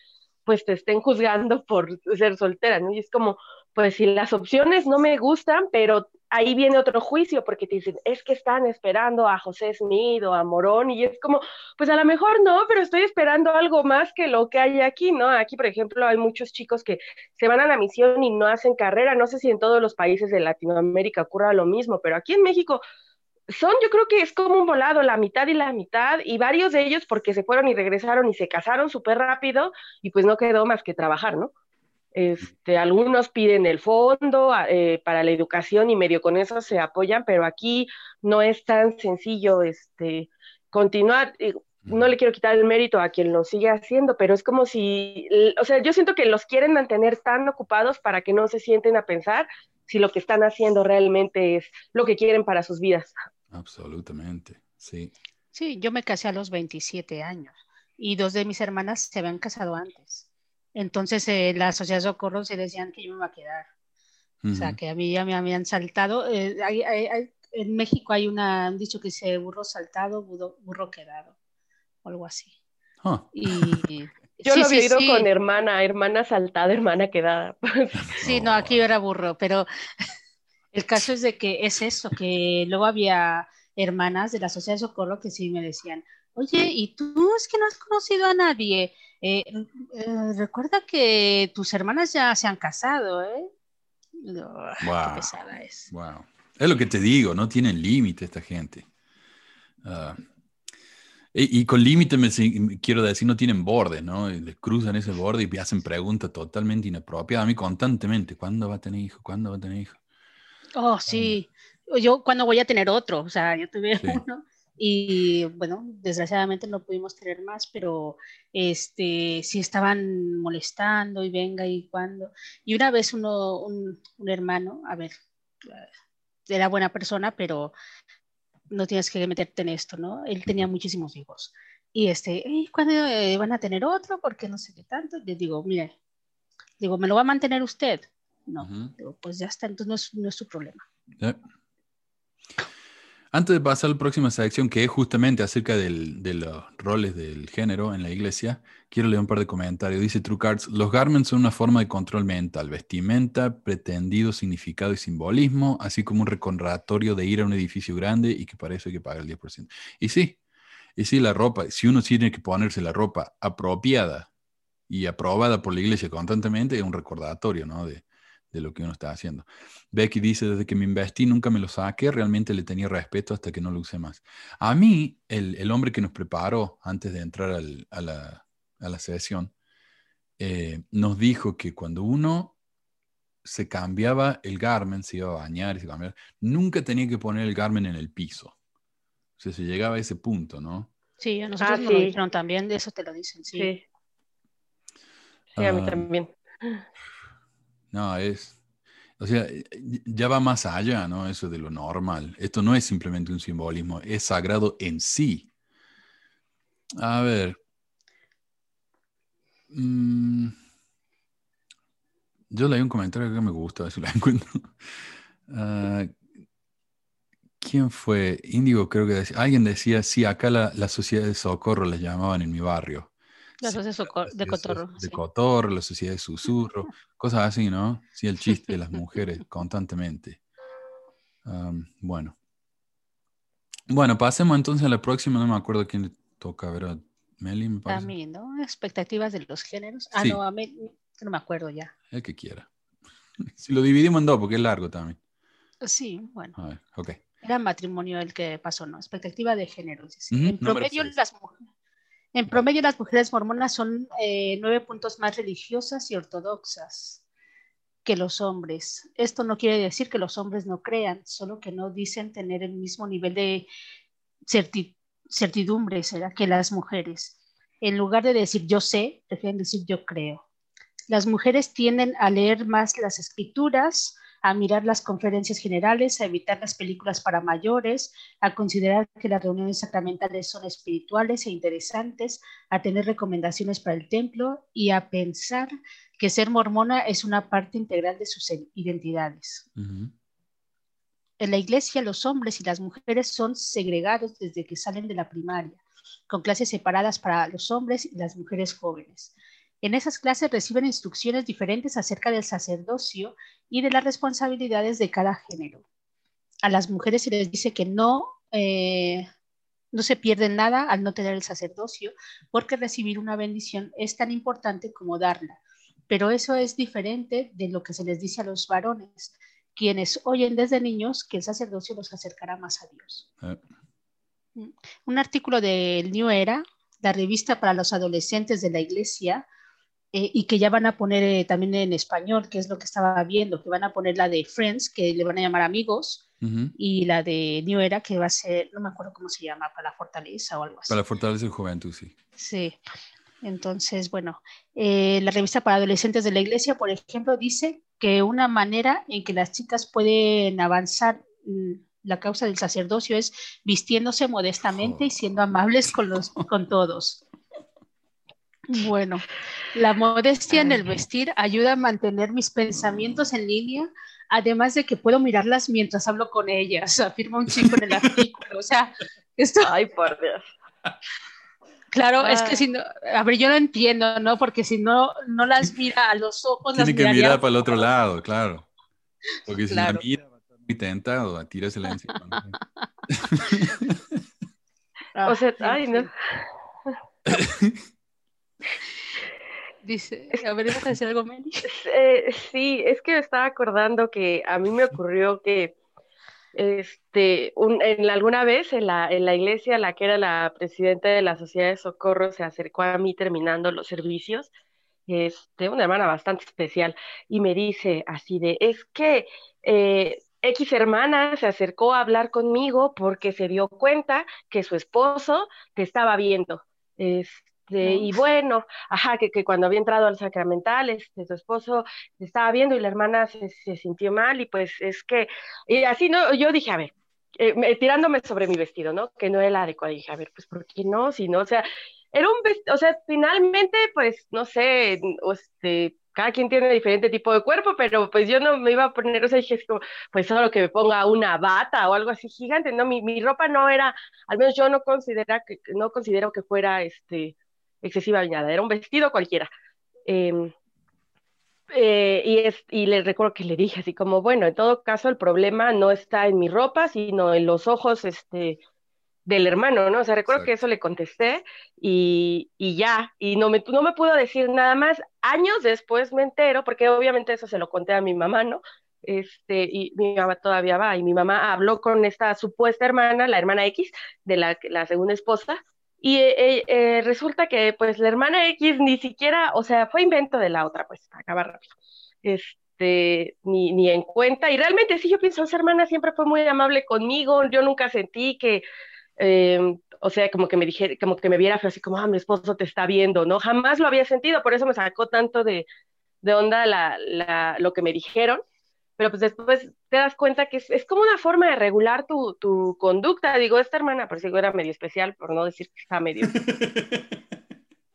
E: pues te estén juzgando por ser soltera, ¿no? Y es como, pues si las opciones no me gustan, pero ahí viene otro juicio porque te dicen, es que están esperando a José Smith o a Morón y es como, pues a lo mejor no, pero estoy esperando algo más que lo que hay aquí, ¿no? Aquí, por ejemplo, hay muchos chicos que se van a la misión y no hacen carrera, no sé si en todos los países de Latinoamérica ocurra lo mismo, pero aquí en México son, yo creo que es como un volado, la mitad y la mitad, y varios de ellos porque se fueron y regresaron y se casaron súper rápido y pues no quedó más que trabajar, ¿no? Este, algunos piden el fondo eh, para la educación y medio con eso se apoyan, pero aquí no es tan sencillo este, continuar. No le quiero quitar el mérito a quien lo sigue haciendo, pero es como si, o sea, yo siento que los quieren mantener tan ocupados para que no se sienten a pensar si lo que están haciendo realmente es lo que quieren para sus vidas.
B: Absolutamente, sí.
D: Sí, yo me casé a los 27 años y dos de mis hermanas se habían casado antes. Entonces eh, la sociedad de socorro se decían que yo me iba a quedar. O sea, que a mí ya me habían saltado. Eh, en México hay una, un dicho que dice burro saltado, burro, quedado, o algo así.
E: Ah. Y, yo lo he vivido con hermana, hermana saltada, hermana quedada.
D: Sí, no, aquí era burro, pero el caso es de que es eso, que luego había hermanas de la sociedad de socorro que sí me decían, oye, ¿y tú es que no has conocido a nadie? Eh, eh, recuerda que tus hermanas ya se han casado, ¿eh?
B: wow. pesada es. Wow. Es lo que te digo, no tienen límite esta gente. Ah, y, con límite me, quiero decir, no tienen borde, ¿no? Les cruzan ese borde y me hacen preguntas totalmente inapropiadas a mí constantemente. ¿Cuándo va a tener hijo? ¿Cuándo va a tener hijo?
D: Oh, sí. Yo, ¿cuándo voy a tener otro? O sea, yo tuve uno y bueno, desgraciadamente no pudimos tener más, pero este, sí estaban molestando y venga y cuando. Y una vez uno, un, hermano, a ver, era buena persona, pero no tienes que meterte en esto, ¿no? Él tenía muchísimos hijos. Y este, ¿cuándo eh, van a tener otro? Porque no sé qué tanto. Le digo, mire, digo, ¿me lo va a mantener usted? No, digo, pues ya está, entonces no es, no es su problema.
B: Antes de pasar a la próxima sección, que es justamente acerca de los roles del género en la iglesia, quiero leer un par de comentarios. Dice True Cards, los garments son una forma de control mental, vestimenta, pretendido significado y simbolismo, así como un recordatorio de ir a un edificio grande y que para eso hay que pagar el 10%. Y sí, y sí, la ropa, si uno tiene que ponerse la ropa apropiada y aprobada por la iglesia constantemente, es un recordatorio, ¿no? De lo que uno está haciendo. Becky dice, desde que me investí nunca me lo saqué, realmente le tenía respeto hasta que no lo usé más. A mí, el, hombre que nos preparó antes de entrar a, la, sesión, eh, nos dijo que cuando uno se cambiaba el garmen, se iba a bañar y se cambiaba, nunca tenía que poner el garmen en el piso. O sea, se llegaba a ese punto, ¿no?
D: Sí, a nosotros ah, nos lo dijeron también, de eso te lo dicen, sí.
E: Sí, a mí ah, también.
B: No, es, o sea, ya va más allá, ¿no? Eso de lo normal. Esto no es simplemente un simbolismo, es sagrado en sí. A ver. Mm, yo leí un comentario que me gusta, a ver si lo encuentro. Ah, ¿Quién fue? Índigo, creo que decía. Alguien decía, sí, acá la, la sociedad de socorro la llamaban en mi barrio.
D: La sociedad de cotorro.
B: De cotorro, la sociedad de susurro, cosas así, ¿no? Sí, el chiste de las mujeres constantemente. bueno. Bueno, pasemos entonces a la próxima. No me acuerdo quién le toca ver a Meli, me
D: A mí, ¿no? Expectativas de los géneros. Ah, no, a mí no me acuerdo ya.
B: El que quiera. Si lo dividimos en dos, porque es largo también.
D: Sí, bueno.
B: A ver, ok.
D: Era matrimonio el que pasó, ¿no? Expectativa de géneros. En promedio, las mujeres en promedio, las mujeres mormonas son eh, nueve puntos más religiosas y ortodoxas que los hombres. Esto no quiere decir que los hombres no crean, solo que no dicen tener el mismo nivel de certidumbre que las mujeres. En lugar de decir yo sé, prefieren decir yo creo. Las mujeres tienden a leer más las escrituras, a mirar las conferencias generales, a evitar las películas para mayores, a considerar que las reuniones sacramentales son espirituales e interesantes, a tener recomendaciones para el templo y a pensar que ser mormona es una parte integral de sus identidades. En la iglesia los hombres y las mujeres son segregados desde que salen de la primaria, con clases separadas para los hombres y las mujeres jóvenes. En esas clases reciben instrucciones diferentes acerca del sacerdocio y de las responsabilidades de cada género. A las mujeres se les dice que no, eh, no se pierden nada al no tener el sacerdocio, porque recibir una bendición es tan importante como darla. Pero eso es diferente de lo que se les dice a los varones, quienes oyen desde niños que el sacerdocio los acercará más a Dios. Ah. Un artículo del New Era, la revista para los adolescentes de la iglesia, eh, y que ya van a poner eh, también en español, que es lo que estaba viendo, que van a poner la de Friends, que le van a llamar amigos, y la de New Era, que va a ser, no me acuerdo cómo se llama, para la fortaleza o algo así.
B: Para la fortaleza de juventud, sí.
D: Sí. Entonces, bueno, eh, la revista para adolescentes de la iglesia, por ejemplo, dice que una manera en que las chicas pueden avanzar mm, la causa del sacerdocio es vistiéndose modestamente y siendo amables con, los, con todos. Bueno, la modestia en el vestir ayuda a mantener mis pensamientos en línea, además de que puedo mirarlas mientras hablo con ellas, afirma un chico en el artículo. O sea, esto...
E: Ay, por Dios.
D: Claro, es que si no, a ver, yo lo entiendo, ¿no? Porque si no, no las mira a los ojos.
B: Tiene que mirar para el otro lado, claro. Porque si la mira, va a estar muy tentado a tirarse encima.
E: o sea, ay, no.
D: Dice, a ver, ¿vas a decir algo, Meli?
E: Eh, sí, es que me estaba acordando que a mí me ocurrió que este, en alguna vez en la, en la iglesia, la que era la presidenta de la Sociedad de Socorro se acercó a mí terminando los servicios, este, una hermana bastante especial, y me dice así de, es que eh, X hermana se acercó a hablar conmigo porque se dio cuenta que su esposo te estaba viendo. Este, este, y bueno, ajá, que, que, cuando había entrado al sacramental, este, su esposo estaba viendo y la hermana se, se sintió mal y pues es que, y así, ¿no? Yo dije, a ver, eh, tirándome sobre mi vestido, ¿no? Que no era el adecuado. dije, a ver, pues, ¿por qué no? Si no, o sea, era un vestido, o sea, finalmente, pues, no sé, este, cada quien tiene diferente tipo de cuerpo, pero pues yo no me iba a poner, o sea, dije, como, pues solo que me ponga una bata o algo así gigante, ¿no? Mi, mi ropa no era, al menos yo no considera que, no considero que fuera, este, excesiva viñada, era un vestido cualquiera. Em, eh, y, es, y le recuerdo que le dije así como, bueno, en todo caso el problema no está en mi ropa, sino en los ojos este, del hermano, ¿no? O sea, recuerdo que eso le contesté y, y, ya, y no me, no me pudo decir nada más. Años después me entero, porque obviamente eso se lo conté a mi mamá, ¿no? Este, y mi mamá todavía va, y mi mamá habló con esta supuesta hermana, la hermana X, de la, la segunda esposa, y eh, eh, resulta que pues la hermana X ni siquiera, o sea, fue invento de la otra, pues acaba rápido. Este, ni, ni en cuenta. Y realmente sí, yo pienso, esa hermana siempre fue muy amable conmigo, yo nunca sentí que, eh, o sea, como que me dijera, como que me viera así como, ah, mi esposo te está viendo, ¿no? Jamás lo había sentido, por eso me sacó tanto de, de onda la, la, lo que me dijeron pero pues después te das cuenta que es, es como una forma de regular tu, tu, conducta. Digo, esta hermana, por si era medio especial, por no decir que está medio...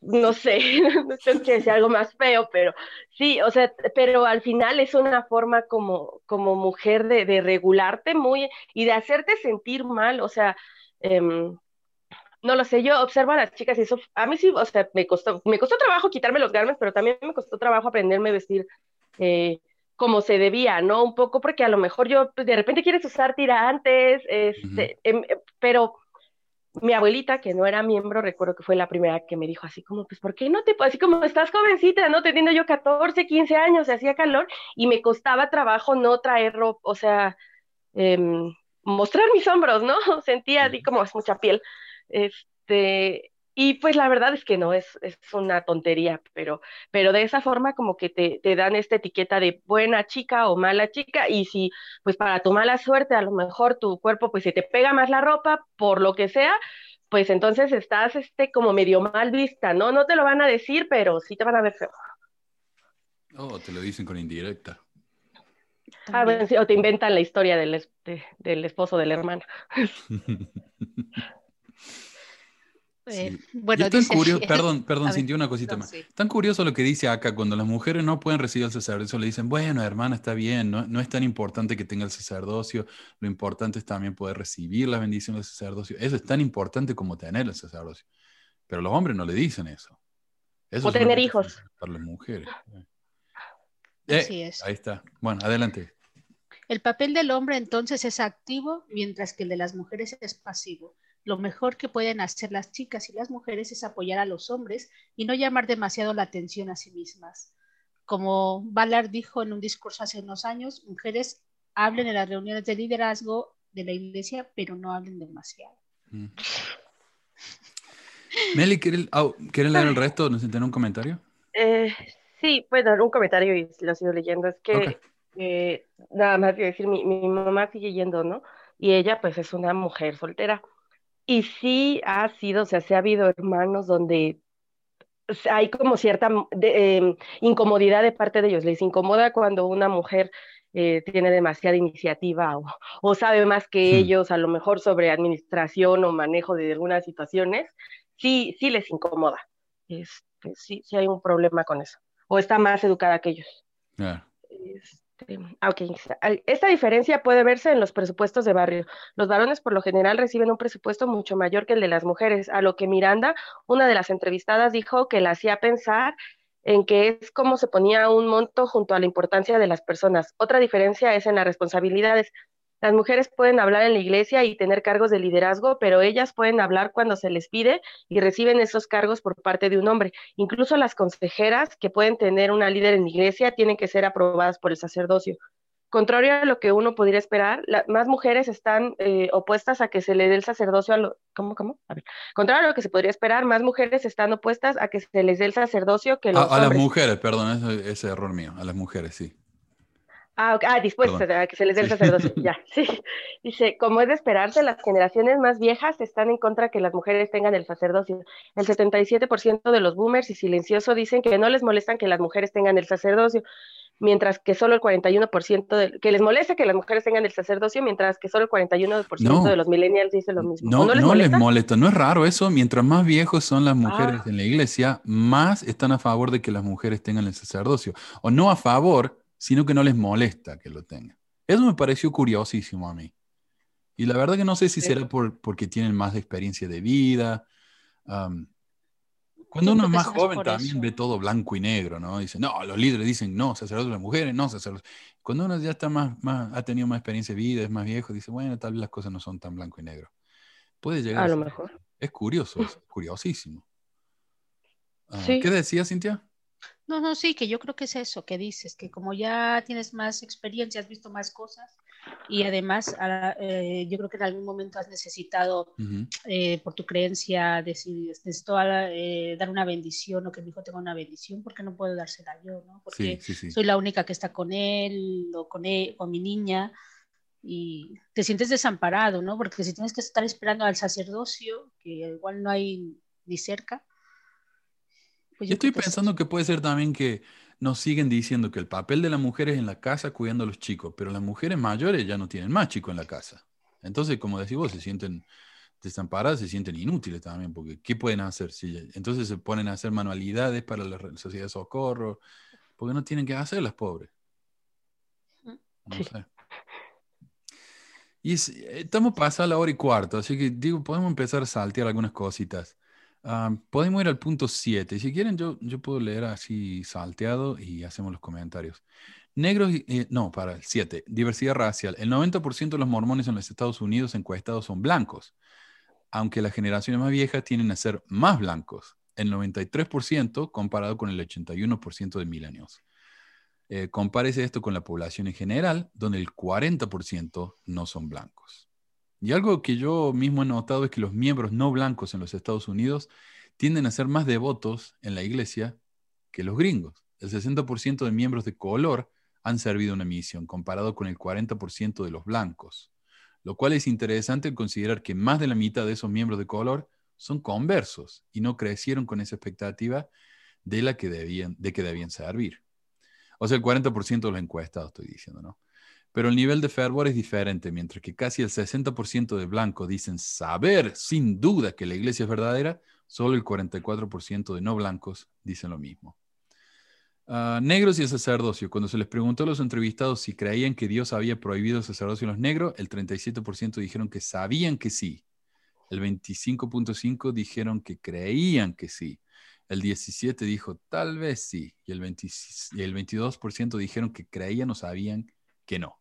E: no sé, no sé que decir algo más feo, pero sí, o sea, pero al final es una forma como, como mujer de, de regularte muy y de hacerte sentir mal, o sea, eh, no lo sé, yo observo a las chicas y eso, a mí sí, o sea, me costó, me costó trabajo quitarme los garmes, pero también me costó trabajo aprenderme a vestir eh, como se debía, ¿no? Un poco porque a lo mejor yo pues, de repente quieres usar tirantes, este, em, em, pero mi abuelita, que no era miembro, recuerdo que fue la primera que me dijo así como, pues, ¿por qué no te, así como estás jovencita, ¿no? Teniendo yo 14, 15 años, se hacía calor y me costaba trabajo no traer ropa, o sea, em, mostrar mis hombros, ¿no? Sentía así como es mucha piel. Este, y pues la verdad es que no, es, es una tontería, pero, pero de esa forma como que te, te, dan esta etiqueta de buena chica o mala chica, y si pues para tu mala suerte a lo mejor tu cuerpo pues se te pega más la ropa, por lo que sea, pues entonces estás este como medio mal vista, ¿no? No te lo van a decir, pero sí te van a ver feo.
B: Oh, te lo dicen con indirecta.
E: Ah, bueno, sí, o te inventan la historia del, de, del esposo de la hermana.
B: Eh, bueno, tan curioso, perdón, perdón, sintió una cosita más. Tan curioso lo que dice acá, cuando las mujeres no pueden recibir el sacerdocio, le dicen, bueno, hermana, está bien, no, no es tan importante que tenga el sacerdocio, lo importante es también poder recibir la bendición del sacerdocio. Eso es tan importante como tener el sacerdocio. Pero los hombres no le dicen eso.
E: eso o tener hijos.
B: Para las mujeres.
D: Así eh, es.
B: Ahí está. Bueno, adelante.
D: El papel del hombre entonces es activo, mientras que el de las mujeres es pasivo lo mejor que pueden hacer las chicas y las mujeres es apoyar a los hombres y no llamar demasiado la atención a sí mismas. Como Ballard dijo en un discurso hace unos años, mujeres hablen en las reuniones de liderazgo de la iglesia, pero no hablen demasiado. Mm.
B: Meli, ¿quieres, leer el resto? ¿Nos tener un comentario?
E: Eh, sí, bueno, un comentario y lo sigo leyendo. Es que eh, nada más quiero decir, mi, mi mamá sigue yendo, ¿no? Y ella pues es una mujer soltera. Y sí ha sido, o sea, se ha habido hermanos donde hay como cierta em, incomodidad de parte de ellos. Les incomoda cuando una mujer eh, tiene demasiada iniciativa o, sabe más que ellos, a lo mejor sobre administración o manejo de algunas situaciones. Sí, sí les incomoda. Este, sí, sí hay un problema con eso. O está más educada que ellos. Este, ah, esta diferencia puede verse en los presupuestos de barrio. Los varones por lo general reciben un presupuesto mucho mayor que el de las mujeres, a lo que Miranda, una de las entrevistadas, dijo que la hacía pensar en que es como se ponía un monto junto a la importancia de las personas. Otra diferencia es en las responsabilidades. Las mujeres pueden hablar en la iglesia y tener cargos de liderazgo, pero ellas pueden hablar cuando se les pide y reciben esos cargos por parte de un hombre. Incluso las consejeras que pueden tener una líder en la iglesia tienen que ser aprobadas por el sacerdocio. Contrario a lo que uno podría esperar, más mujeres están eh, opuestas a que se le dé el sacerdocio a los... ¿Cómo, cómo? A ver. Contrario a lo que se podría esperar, más mujeres están opuestas a que se les dé el sacerdocio que los
B: a, a las mujeres, perdón, ese, ese error mío, a las mujeres, sí.
E: Ah, ah, dispuestos a que se les dé el sacerdocio. ya, sí. Dice, como es de esperarse, las generaciones más viejas están en contra que las mujeres tengan el sacerdocio. El 77% de los boomers y silencioso dicen que no les molestan que las mujeres tengan el sacerdocio, mientras que solo el 41% de, que les molesta que las mujeres tengan el sacerdocio, mientras que solo el 41% de los millennials dice lo mismo.
B: No, no, les, molesta? no es raro eso. Mientras más viejos son las mujeres ah. en la iglesia, más están a favor de que las mujeres tengan el sacerdocio. O no a favor, sino que no les molesta que lo tengan. Eso me pareció curiosísimo a mí. Y la verdad que no sé si será por, porque tienen más experiencia de vida. cuando uno es más joven también ve todo blanco y negro, ¿no? Dice, no, los líderes dicen, no, sacerdotes las mujeres, no, sacerdotes. Cuando uno ya está más, más, ha tenido más experiencia de vida, es más viejo, dice, bueno, tal vez las cosas no son tan blanco y negro. Puede llegar.
E: A, lo mejor.
B: Es curioso, es curiosísimo. Ah, ¿Qué decía, Cintia?
D: No, no, sí, que yo creo que es eso que dices, que como ya tienes más experiencia, has visto más cosas y además eh, yo creo que en algún momento has necesitado, eh, por tu creencia, decir, necesito eh, dar una bendición o que mi hijo tenga una bendición, porque no puedo dársela yo, ¿no? Porque soy la única que está con él o con, él, con mi niña y te sientes desamparado, ¿no? Porque si tienes que estar esperando al sacerdocio, que igual no hay ni cerca,
B: pues yo, estoy pensando que puede ser también que nos siguen diciendo que el papel de la mujer es en la casa cuidando a los chicos, pero las mujeres mayores ya no tienen más chicos en la casa. Entonces, como decís vos, se sienten desamparadas, se sienten inútiles también, porque ¿qué pueden hacer? Si, entonces se ponen a hacer manualidades para la sociedad de socorro, porque no tienen que hacer las pobres. No sé. Y estamos pasando la hora y cuarto, así que digo, podemos empezar a saltear algunas cositas. Ah, podemos ir al punto 7. Si quieren, yo, yo puedo leer así salteado y hacemos los comentarios. Negros, eh, no, para el 7. Diversidad racial. El 90% de los mormones en los Estados Unidos encuestados son blancos, aunque las generaciones más viejas tienen a ser más blancos. El 93% comparado con el 81% de milenios. Eh, compárese esto con la población en general, donde el 40% no son blancos. Y algo que yo mismo he notado es que los miembros no blancos en los Estados Unidos tienden a ser más devotos en la iglesia que los gringos. El 60% de miembros de color han servido una misión, comparado con el 40% de los blancos, lo cual es interesante considerar que más de la mitad de esos miembros de color son conversos y no crecieron con esa expectativa de, la que debían, de que debían servir. O sea, el 40% de los encuestados, estoy diciendo, ¿no? Pero el nivel de fervor es diferente, mientras que casi el 60% de blancos dicen saber sin duda que la iglesia es verdadera, solo el 44% de no blancos dicen lo mismo. Ah, negros y el sacerdocio. Cuando se les preguntó a los entrevistados si creían que Dios había prohibido el sacerdocio en los negros, el 37% dijeron que sabían que sí. El 25.5% dijeron que creían que sí. El 17% dijo tal vez sí. Y el, y el 22% dijeron que creían o sabían que no.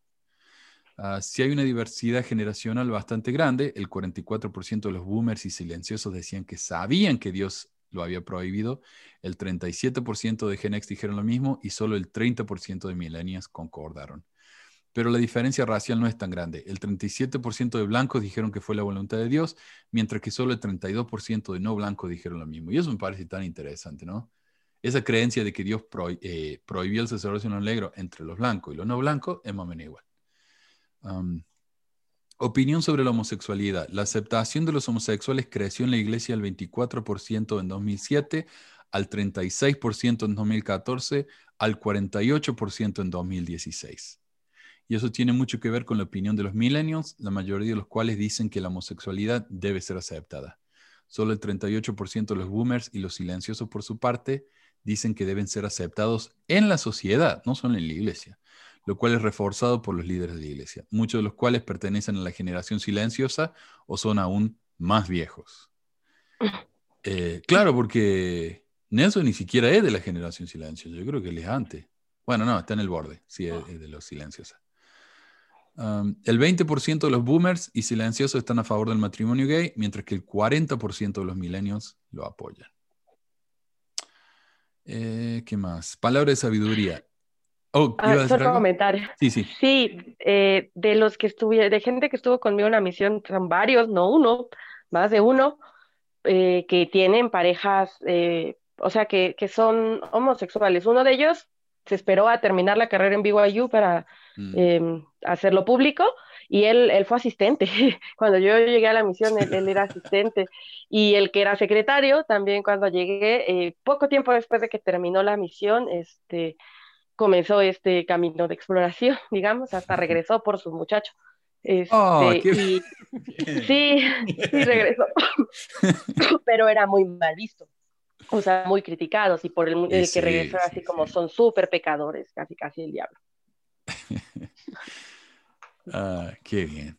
B: Ah, si hay una diversidad generacional bastante grande, el 44% de los boomers y silenciosos decían que sabían que Dios lo había prohibido, el 37% de Gen X dijeron lo mismo y solo el 30% de millennials concordaron. Pero la diferencia racial no es tan grande. El 37% de blancos dijeron que fue la voluntad de Dios, mientras que solo el 32% de no blancos dijeron lo mismo. Y eso me parece tan interesante, ¿no? Esa creencia de que Dios eh, prohibió el sacerdocio en lo negro entre los blancos y los no blancos es más o menos igual opinión sobre la homosexualidad. La aceptación de los homosexuales creció en la iglesia al 24% en 2007, al 36% en 2014, al 48% en 2016. Y eso tiene mucho que ver con la opinión de los millennials, la mayoría de los cuales dicen que la homosexualidad debe ser aceptada. Solo el 38% de los boomers y los silenciosos por su parte dicen que deben ser aceptados en la sociedad, no solo en la iglesia lo cual es reforzado por los líderes de la iglesia, muchos de los cuales pertenecen a la generación silenciosa o son aún más viejos. Eh, claro, porque Nelson ni siquiera es de la generación silenciosa, yo creo que él es antes. Bueno, no, está en el borde, sí, es, de los silenciosos. el 20% de los boomers y silenciosos están a favor del matrimonio gay, mientras que el 40% de los millennials lo apoyan. Eh, ¿Qué más? Palabra de sabiduría.
E: Oh, ah, solo comentario.
B: Sí, sí.
E: Sí, eh, de los que estuve, de gente que estuvo conmigo en la misión, son varios, no uno, más de uno, eh, que tienen parejas, eh, o sea, que, que son homosexuales. Uno de ellos se esperó a terminar la carrera en BYU para mm. em, hacerlo público y él, él fue asistente. Cuando yo llegué a la misión, él, él, era asistente. Y el que era secretario, también cuando llegué, poco tiempo después de que terminó la misión, este comenzó este camino de exploración, digamos, hasta regresó por su muchacho.
B: oh,
E: sí, sí regresó, pero era muy mal visto, o sea, muy criticados y por el, que regresó así como son súper pecadores, casi casi el diablo.
B: ah, qué bien.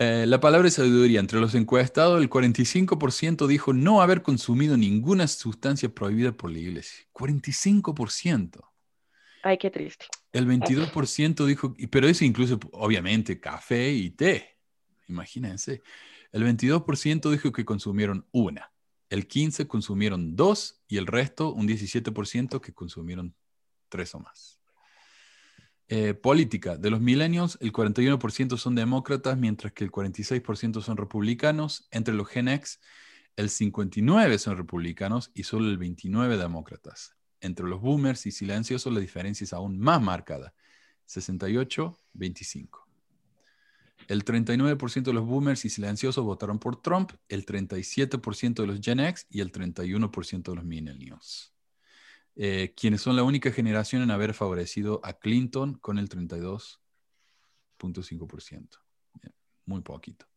B: Eh, la palabra es sabiduría. Entre los encuestados, el 45% dijo no haber consumido ninguna sustancia prohibida por la iglesia. 45%.
E: Ay, qué triste.
B: El 22% dijo, pero eso incluso, obviamente, café y té. Imagínense. El 22% dijo que consumieron una. el 15% consumieron dos y el resto, un 17%, que consumieron tres o más. Eh, política. De los millennials, el 41% son demócratas, mientras que el 46% son republicanos. Entre los Gen X, el 59% son republicanos y solo el 29% demócratas. Entre los boomers y silenciosos, la diferencia es aún más marcada. 68-25. El 39% de los boomers y silenciosos votaron por Trump, el 37% de los Gen X y el 31% de los millennials. Eh, quienes son la única generación en haber favorecido a Clinton con el 32.5%. Muy poquito.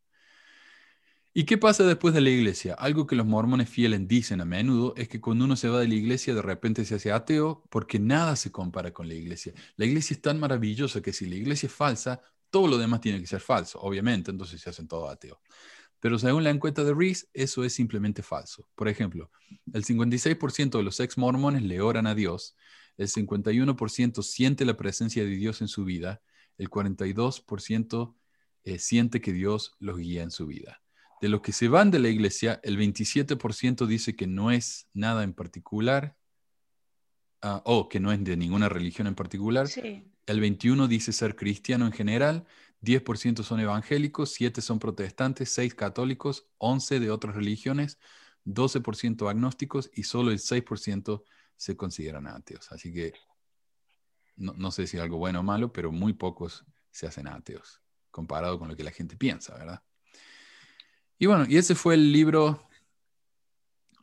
B: ¿Y qué pasa después de la iglesia? Algo que los mormones fieles dicen a menudo es que cuando uno se va de la iglesia de repente se hace ateo porque nada se compara con la iglesia. La iglesia es tan maravillosa que si la iglesia es falsa, todo lo demás tiene que ser falso, obviamente, entonces se hacen todos ateos. Pero según la encuesta de Reese, eso es simplemente falso. Por ejemplo, el 56% de los ex mormones le oran a Dios, el 51% siente la presencia de Dios en su vida, el 42% eh, siente que Dios los guía en su vida. De los que se van de la iglesia, el 27% dice que no es nada en particular, ah, o que no es de ninguna religión en particular. El 21% dice ser cristiano en general, 10% son evangélicos, 7 son protestantes, 6 católicos, 11 de otras religiones, 12% agnósticos y solo el 6% se consideran ateos. Así que no, no, sé si es algo bueno o malo, pero muy pocos se hacen ateos, comparado con lo que la gente piensa, ¿verdad? Y bueno, y ese fue el libro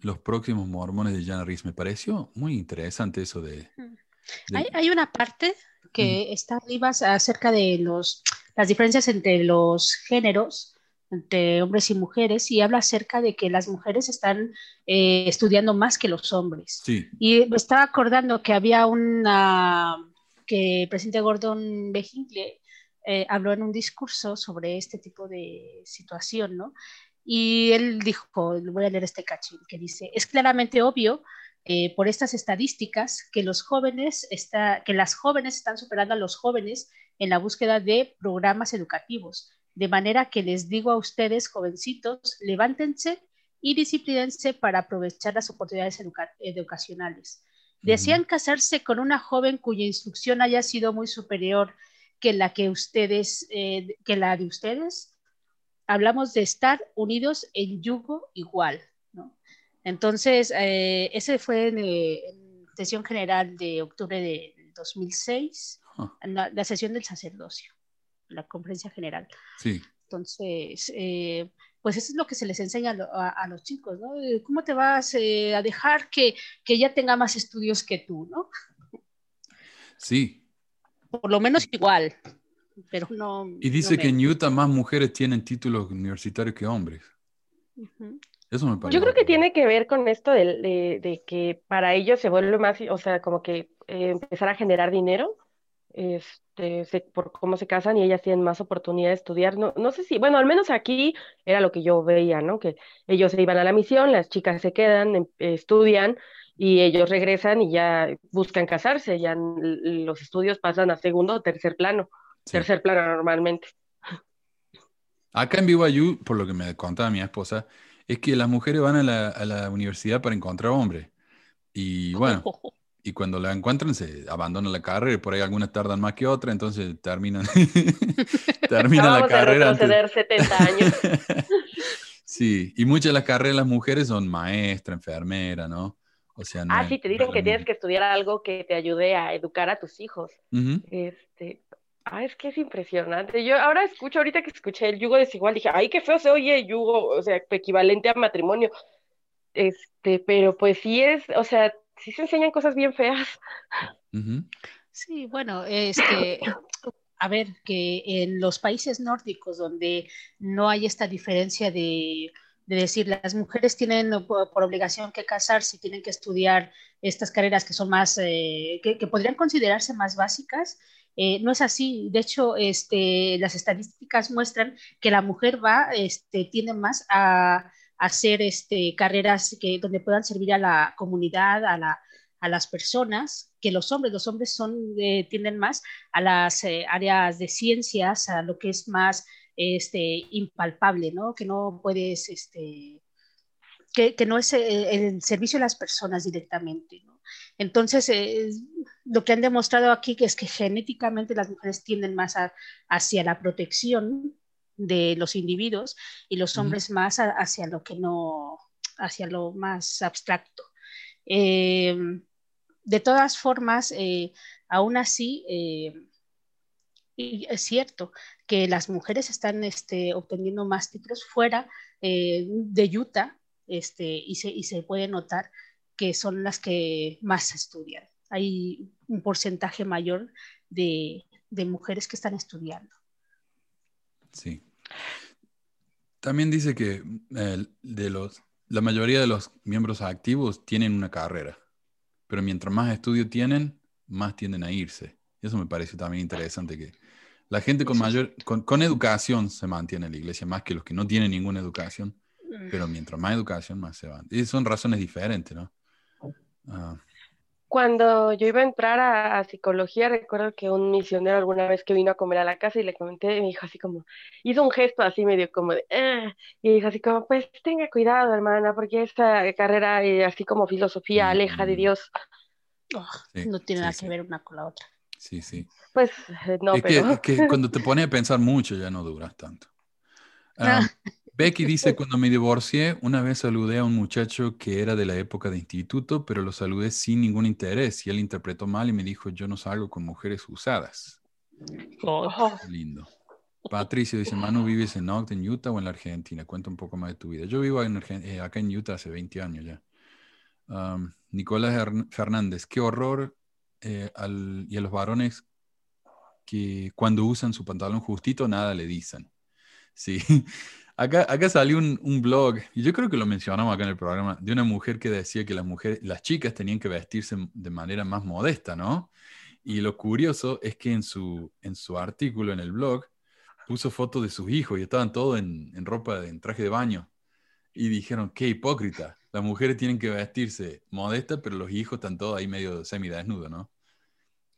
B: Los próximos mormones de Jana Rees. Me pareció muy interesante eso de...
D: Hay, hay, una parte que está arriba acerca de los, las diferencias entre los géneros, entre hombres y mujeres, y habla acerca de que las mujeres están eh, estudiando más que los hombres.
B: Sí.
D: Y me estaba acordando que había una, que el presidente Gordon B. Hinckley eh, habló en un discurso sobre este tipo de situación, ¿no? Y él dijo, voy a leer este cachín, que dice, es claramente obvio eh, por estas estadísticas que los jóvenes está, que las jóvenes están superando a los jóvenes en la búsqueda de programas educativos. De manera que les digo a ustedes, jovencitos, levántense y disciplínense para aprovechar las oportunidades educacionales. ¿Desean casarse con una joven cuya instrucción haya sido muy superior que la que ustedes, eh, que la de ustedes? Hablamos de estar unidos en yugo igual. Entonces, eh, ese fue en, eh, sesión general de octubre de 2006, ah. la, sesión del sacerdocio, la conferencia general.
B: Sí.
D: Entonces, eh, pues eso es lo que se les enseña a, los chicos, ¿no? ¿Cómo te vas a dejar que, que ya tenga más estudios que tú, ¿no?
B: Sí.
D: Por lo menos igual, pero no.
B: Y dice que en Utah más mujeres tienen títulos universitarios que hombres.
E: Yo creo que tiene que ver con esto de, que para ellos se vuelve más, o sea, como que eh, empezar a generar dinero este, por cómo se casan y ellas tienen más oportunidad de estudiar. No, no sé si, bueno, al menos aquí era lo que yo veía, ¿no? Que ellos se iban a la misión, las chicas se quedan, em, estudian y ellos regresan y ya buscan casarse, ya los estudios pasan a segundo o tercer plano, tercer plano normalmente.
B: Acá en BYU, por lo que me contaba mi esposa, es que las mujeres van a la, a la universidad para encontrar hombres. Y bueno, y cuando la encuentran se abandonan la carrera, y por ahí algunas tardan más que otras, entonces terminan, terminan la carrera.
E: A antes... 70 años.
B: sí, y muchas de las carreras de las mujeres son maestra, enfermera, ¿no?
E: O sea, no ah, sí, te dicen que tienes que estudiar algo que te ayude a educar a tus hijos. este, Ah, es que es impresionante. Yo ahora escucho, ahorita que escuché el yugo desigual, dije, ay, qué feo se oye el yugo, o sea, equivalente a matrimonio. Este, pero pues sí es, o sea, sí se enseñan cosas bien feas.
D: Sí, bueno, este, a ver, que en los países nórdicos donde no hay esta diferencia de, decir las mujeres tienen por, obligación que casarse, tienen que estudiar estas carreras que son más, eh, que, podrían considerarse más básicas, eh, no es así. De hecho, este, las estadísticas muestran que la mujer va, este, más a, hacer este, carreras que, donde puedan servir a la comunidad, a, la, a las personas, que los hombres. Los hombres son, eh, tienden más a las áreas de ciencias, a lo que es más este, impalpable, ¿no? Que no puedes este, que, no es el, servicio de las personas directamente. Entonces, lo que han demostrado aquí es que genéticamente las mujeres tienden más hacia la protección de los individuos y los hombres más hacia lo que no, hacia lo más abstracto. Eh, de todas formas, eh, aún así, eh, es cierto que las mujeres están este, obteniendo más títulos fuera de Utah este, y, se, puede notar que son las que más estudian. Hay un porcentaje mayor de, mujeres que están estudiando.
B: Sí. También dice que de los la mayoría de los miembros activos tienen una carrera, pero mientras más estudio tienen, más tienden a irse. Y eso me parece también interesante que la gente con mayor, con, educación se mantiene en la iglesia, más que los que no tienen ninguna educación, pero mientras más educación, más se van. Y son razones diferentes, ¿no?
E: Ah cuando yo iba a entrar a, psicología, recuerdo que un misionero alguna vez que vino a comer a la casa y le comenté, me dijo así como, hizo un gesto así medio como de, ah", y dijo así como, pues tenga cuidado, hermana, porque esta carrera, eh, así como filosofía, aleja de Dios.
D: Oh, no tiene nada que ver una con la otra.
B: Sí, sí.
E: Pues eh, no,
B: pero... Que, que cuando te pones a pensar mucho ya no duras tanto. Ah. Becky dice, cuando me divorcié, una vez saludé a un muchacho que era de la época de instituto, pero lo saludé sin ningún interés y él interpretó mal y me dijo, yo no salgo con mujeres usadas. Oh. Lindo. Patricio dice, Manu, ¿vives en Ogden, Utah o en la Argentina? Cuenta un poco más de tu vida. Yo vivo eh, acá en Utah hace 20 años ya. Nicolás Fernández, qué horror eh, y a los varones que cuando usan su pantalón justito nada le dicen. Sí, Acá, acá salió un, un, blog, y yo creo que lo mencionamos acá en el programa, de una mujer que decía que las mujeres, las chicas tenían que vestirse de manera más modesta, ¿no? Y lo curioso es que en su, en su artículo en el blog puso fotos de sus hijos y estaban todos en, en ropa, en traje de baño. Y dijeron, qué hipócrita, las mujeres tienen que vestirse modesta, pero los hijos están todos ahí medio semidesnudos, ¿no?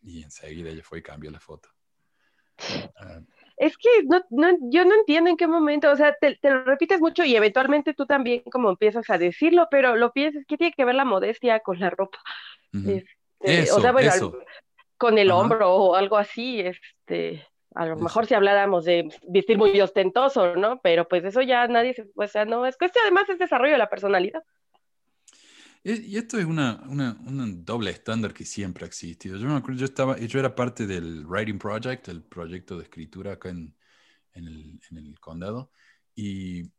B: Y enseguida ella fue y cambió la foto.
E: Ah, es que no, no, yo no entiendo en qué momento, o sea, te, lo repites mucho y eventualmente tú también como empiezas a decirlo, pero lo piensas, ¿qué tiene que ver la modestia con la ropa?
B: Este, o sea, bueno,
E: con el hombro o algo así, este, a lo mejor si habláramos de vestir muy ostentoso, ¿no? Pero pues eso ya nadie se, o sea, no, es cuestión además es desarrollo de la personalidad.
B: Y esto es una, una, un doble estándar que siempre ha existido. Yo me acuerdo, yo, estaba, yo era parte del Writing Project, el proyecto de escritura acá en, en, el, en el, condado, y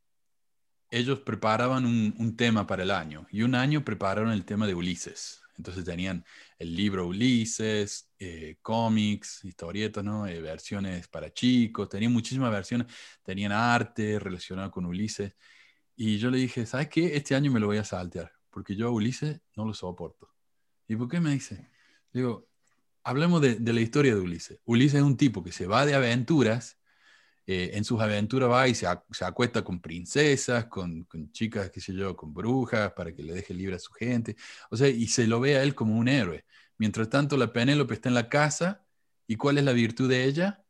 B: ellos preparaban un, un, tema para el año, y un año prepararon el tema de Ulises. Entonces tenían el libro Ulises, eh, cómics, historietas, ¿no? Eh, versiones para chicos, tenían muchísimas versiones, tenían arte relacionado con Ulises. Y yo le dije, ¿sabes qué? Este año me lo voy a saltear porque yo a Ulises no lo soporto. ¿Y por qué me dice? Digo, hablemos de, la historia de Ulises. Ulises es un tipo que se va de aventuras, eh, en sus aventuras va y se, acuesta con princesas, con, chicas, qué sé yo, con brujas, para que le deje libre a su gente. O sea, y se lo ve a él como un héroe. Mientras tanto, la Penélope está en la casa, ¿y cuál es la virtud de ella?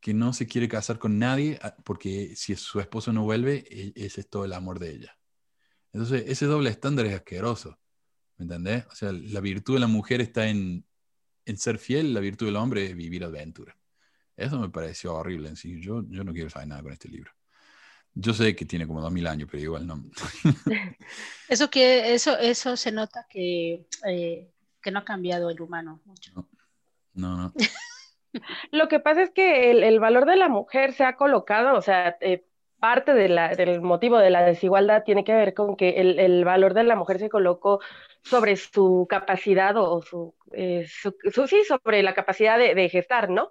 B: Que no se quiere casar con nadie, ah, porque si su esposo no vuelve, e, ese es todo el amor de ella. Entonces, ese doble estándar es asqueroso. ¿Me entendés? O sea, la virtud de la mujer está en, en ser fiel, la virtud del hombre es vivir aventura. Eso me pareció horrible en sí. Yo, yo no quiero saber nada con este libro. Yo sé que tiene como dos mil años, pero igual no.
D: eso que eso eso se nota que, eh, que no ha cambiado el humano mucho.
B: No, no.
E: Lo que pasa es que el, el, valor de la mujer se ha colocado, o sea, eh, parte de la, del motivo de la desigualdad tiene que ver con que el, el valor de la mujer se colocó sobre su capacidad o su, eh, su, sí, sobre la capacidad de, de gestar, ¿no?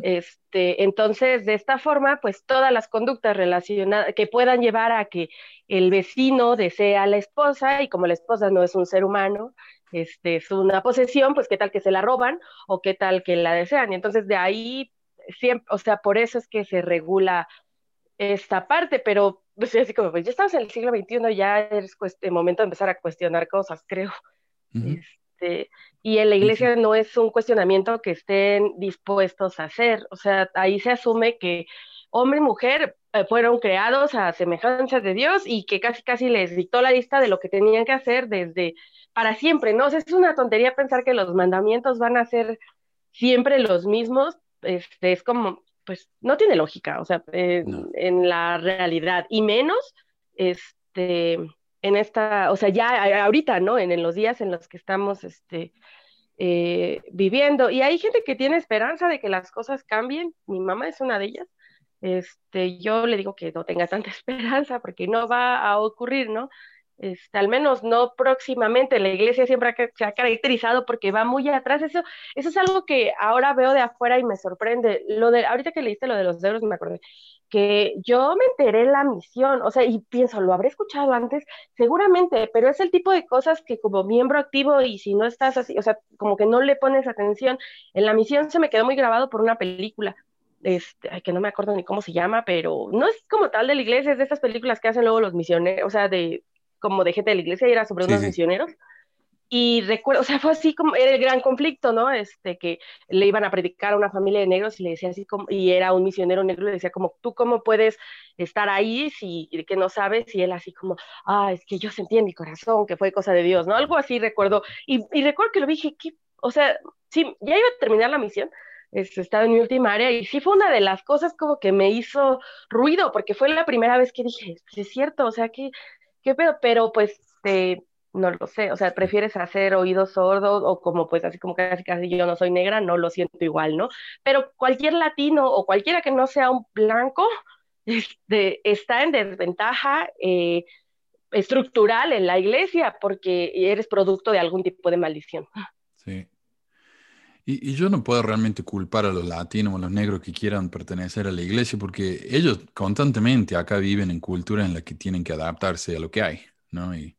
E: este, entonces, de esta forma, pues todas las conductas relacionadas que puedan llevar a que el vecino desee a la esposa y como la esposa no es un ser humano, este, es una posesión, pues qué tal que se la roban o qué tal que la desean. Y entonces de ahí, siempre, o sea, por eso es que se regula esta parte, pero pues así como, pues ya estamos en el siglo XXI, ya es el momento de empezar a cuestionar cosas, creo. este, y en la iglesia no es un cuestionamiento que estén dispuestos a hacer, o sea, ahí se asume que hombre y mujer eh, fueron creados a semejanza de Dios y que casi casi les dictó la lista de lo que tenían que hacer desde para siempre, ¿no? O sea, es una tontería pensar que los mandamientos van a ser siempre los mismos, este, es como, pues no tiene lógica, o sea, en la realidad, y menos, este, en esta, o sea, ya ahorita, ¿no? En, en los días en los que estamos, este, eh, viviendo. Y hay gente que tiene esperanza de que las cosas cambien. Mi mamá es una de ellas. Este, yo le digo que no tenga tanta esperanza porque no va a ocurrir, ¿no? Este, al menos no próximamente. La iglesia siempre se ha caracterizado porque va muy atrás. Eso, eso es algo que ahora veo de afuera y me sorprende. Lo de, ahorita que leíste lo de los euros, me acordé que yo me enteré en la misión, o sea, y pienso, lo habré escuchado antes, seguramente, pero es el tipo de cosas que como miembro activo y si no estás así, o sea, como que no le pones atención, en la misión se me quedó muy grabado por una película, este, ay, que no me acuerdo ni cómo se llama, pero no es como tal de la iglesia, es de estas películas que hacen luego los misioneros, o sea, de como de gente de la iglesia y era sobre unos misioneros. Y recuerdo, o sea, fue así como era el gran conflicto, ¿no? Este, que le iban a predicar a una familia de negros y le decía así como, y era un misionero negro, y le decía como, ¿tú cómo puedes estar ahí si que no sabes? Y él así como, ah, es que yo sentí en mi corazón que fue cosa de Dios, ¿no? Algo así recuerdo. Y, y recuerdo que lo dije, ¿qué? O sea, sí, ya iba a terminar la misión, este, estaba en mi última área y sí fue una de las cosas como que me hizo ruido, porque fue la primera vez que dije, es cierto, o sea, ¿qué, qué pedo? Pero pues, este no lo sé, o sea, prefieres hacer oídos sordos o como pues así como casi casi yo no soy negra, no lo siento igual, ¿no? Pero cualquier latino o cualquiera que no sea un blanco este, está en desventaja eh, estructural en la iglesia porque eres producto de algún tipo de maldición.
B: Y, yo no puedo realmente culpar a los latinos o a los negros que quieran pertenecer a la iglesia porque ellos constantemente acá viven en cultura en la que tienen que adaptarse a lo que hay, ¿no? Y,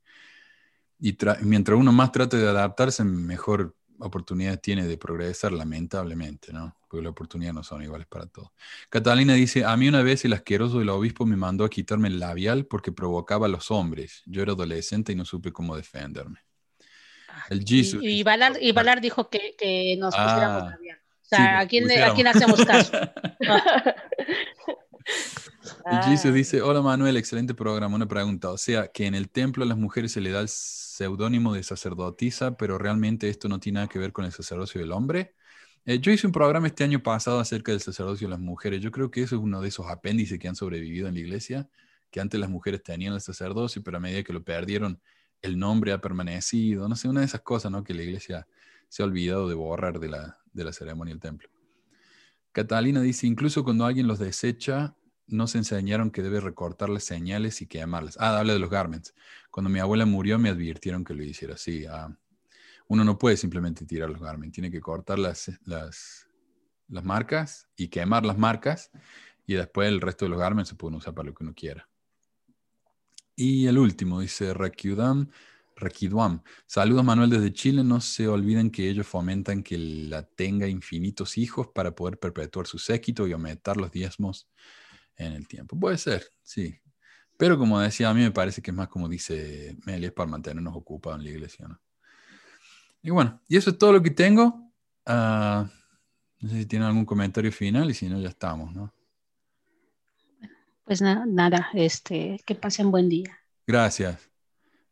B: mientras uno más trate de adaptarse, mejor oportunidad tiene de progresar, lamentablemente, ¿no? Porque las oportunidades no son iguales para todos. Catalina dice, a mí una vez el asqueroso del obispo me mandó a quitarme el labial porque provocaba a los hombres. Yo era adolescente y no supe cómo defenderme.
D: Ah, el Jesus, y, y, Valar, dijo que, que nos pusiéramos ah, labial. O sea, ¿a, quién, ¿a quién hacemos caso?
B: Jesus dice, hola Manuel, excelente programa. Una pregunta, o sea, que en el templo a las mujeres se le da el seudónimo de sacerdotisa, pero realmente esto no tiene nada que ver con el sacerdocio del hombre. Eh, yo hice un programa este año pasado acerca del sacerdocio de las mujeres. Yo creo que eso es uno de esos apéndices que han sobrevivido en la iglesia, que antes las mujeres tenían el sacerdocio, pero a medida que lo perdieron, el nombre ha permanecido. No sé, una de esas cosas, ¿no? Que la iglesia se ha olvidado de borrar de la, de la ceremonia del templo. Catalina dice, incluso cuando alguien los desecha, nos enseñaron que debe recortar las señales y quemarlas. Ah, habla de los garments. Cuando mi abuela murió me advirtieron que lo hiciera así. Ah, uno no puede simplemente tirar los garments, tiene que cortar las, las, las marcas y quemar las marcas y después el resto de los garments se pueden usar para lo que uno quiera. Y el último dice Rakidam. Rakiduam. Saludos Manuel desde Chile. No se olviden que ellos fomentan que la tenga infinitos hijos para poder perpetuar su séquito y aumentar los diezmos en el tiempo. Puede ser, sí. Pero como decía, a mí me parece que es más como dice Meli, es para mantenernos ocupados en la iglesia, ¿no? Y bueno, y eso es todo lo que tengo. Ah, no sé si tienen algún comentario final y si no, ya estamos, ¿no?
D: Pues nada, este, que pasen buen día.
B: Gracias.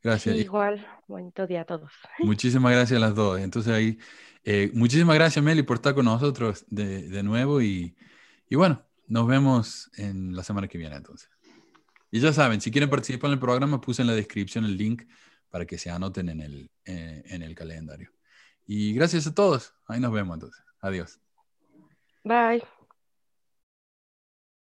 B: Gracias.
E: igual, bonito día a todos.
B: Muchísimas gracias a las dos. Entonces ahí, eh, muchísimas gracias Meli por estar con nosotros de, de nuevo y, y bueno, nos vemos en la semana que viene entonces. Y ya saben, si quieren participar en el programa, puse en la descripción el link para que se anoten en el, eh, en el calendario. Y gracias a todos. Ahí nos vemos entonces. Adiós.
E: Bye.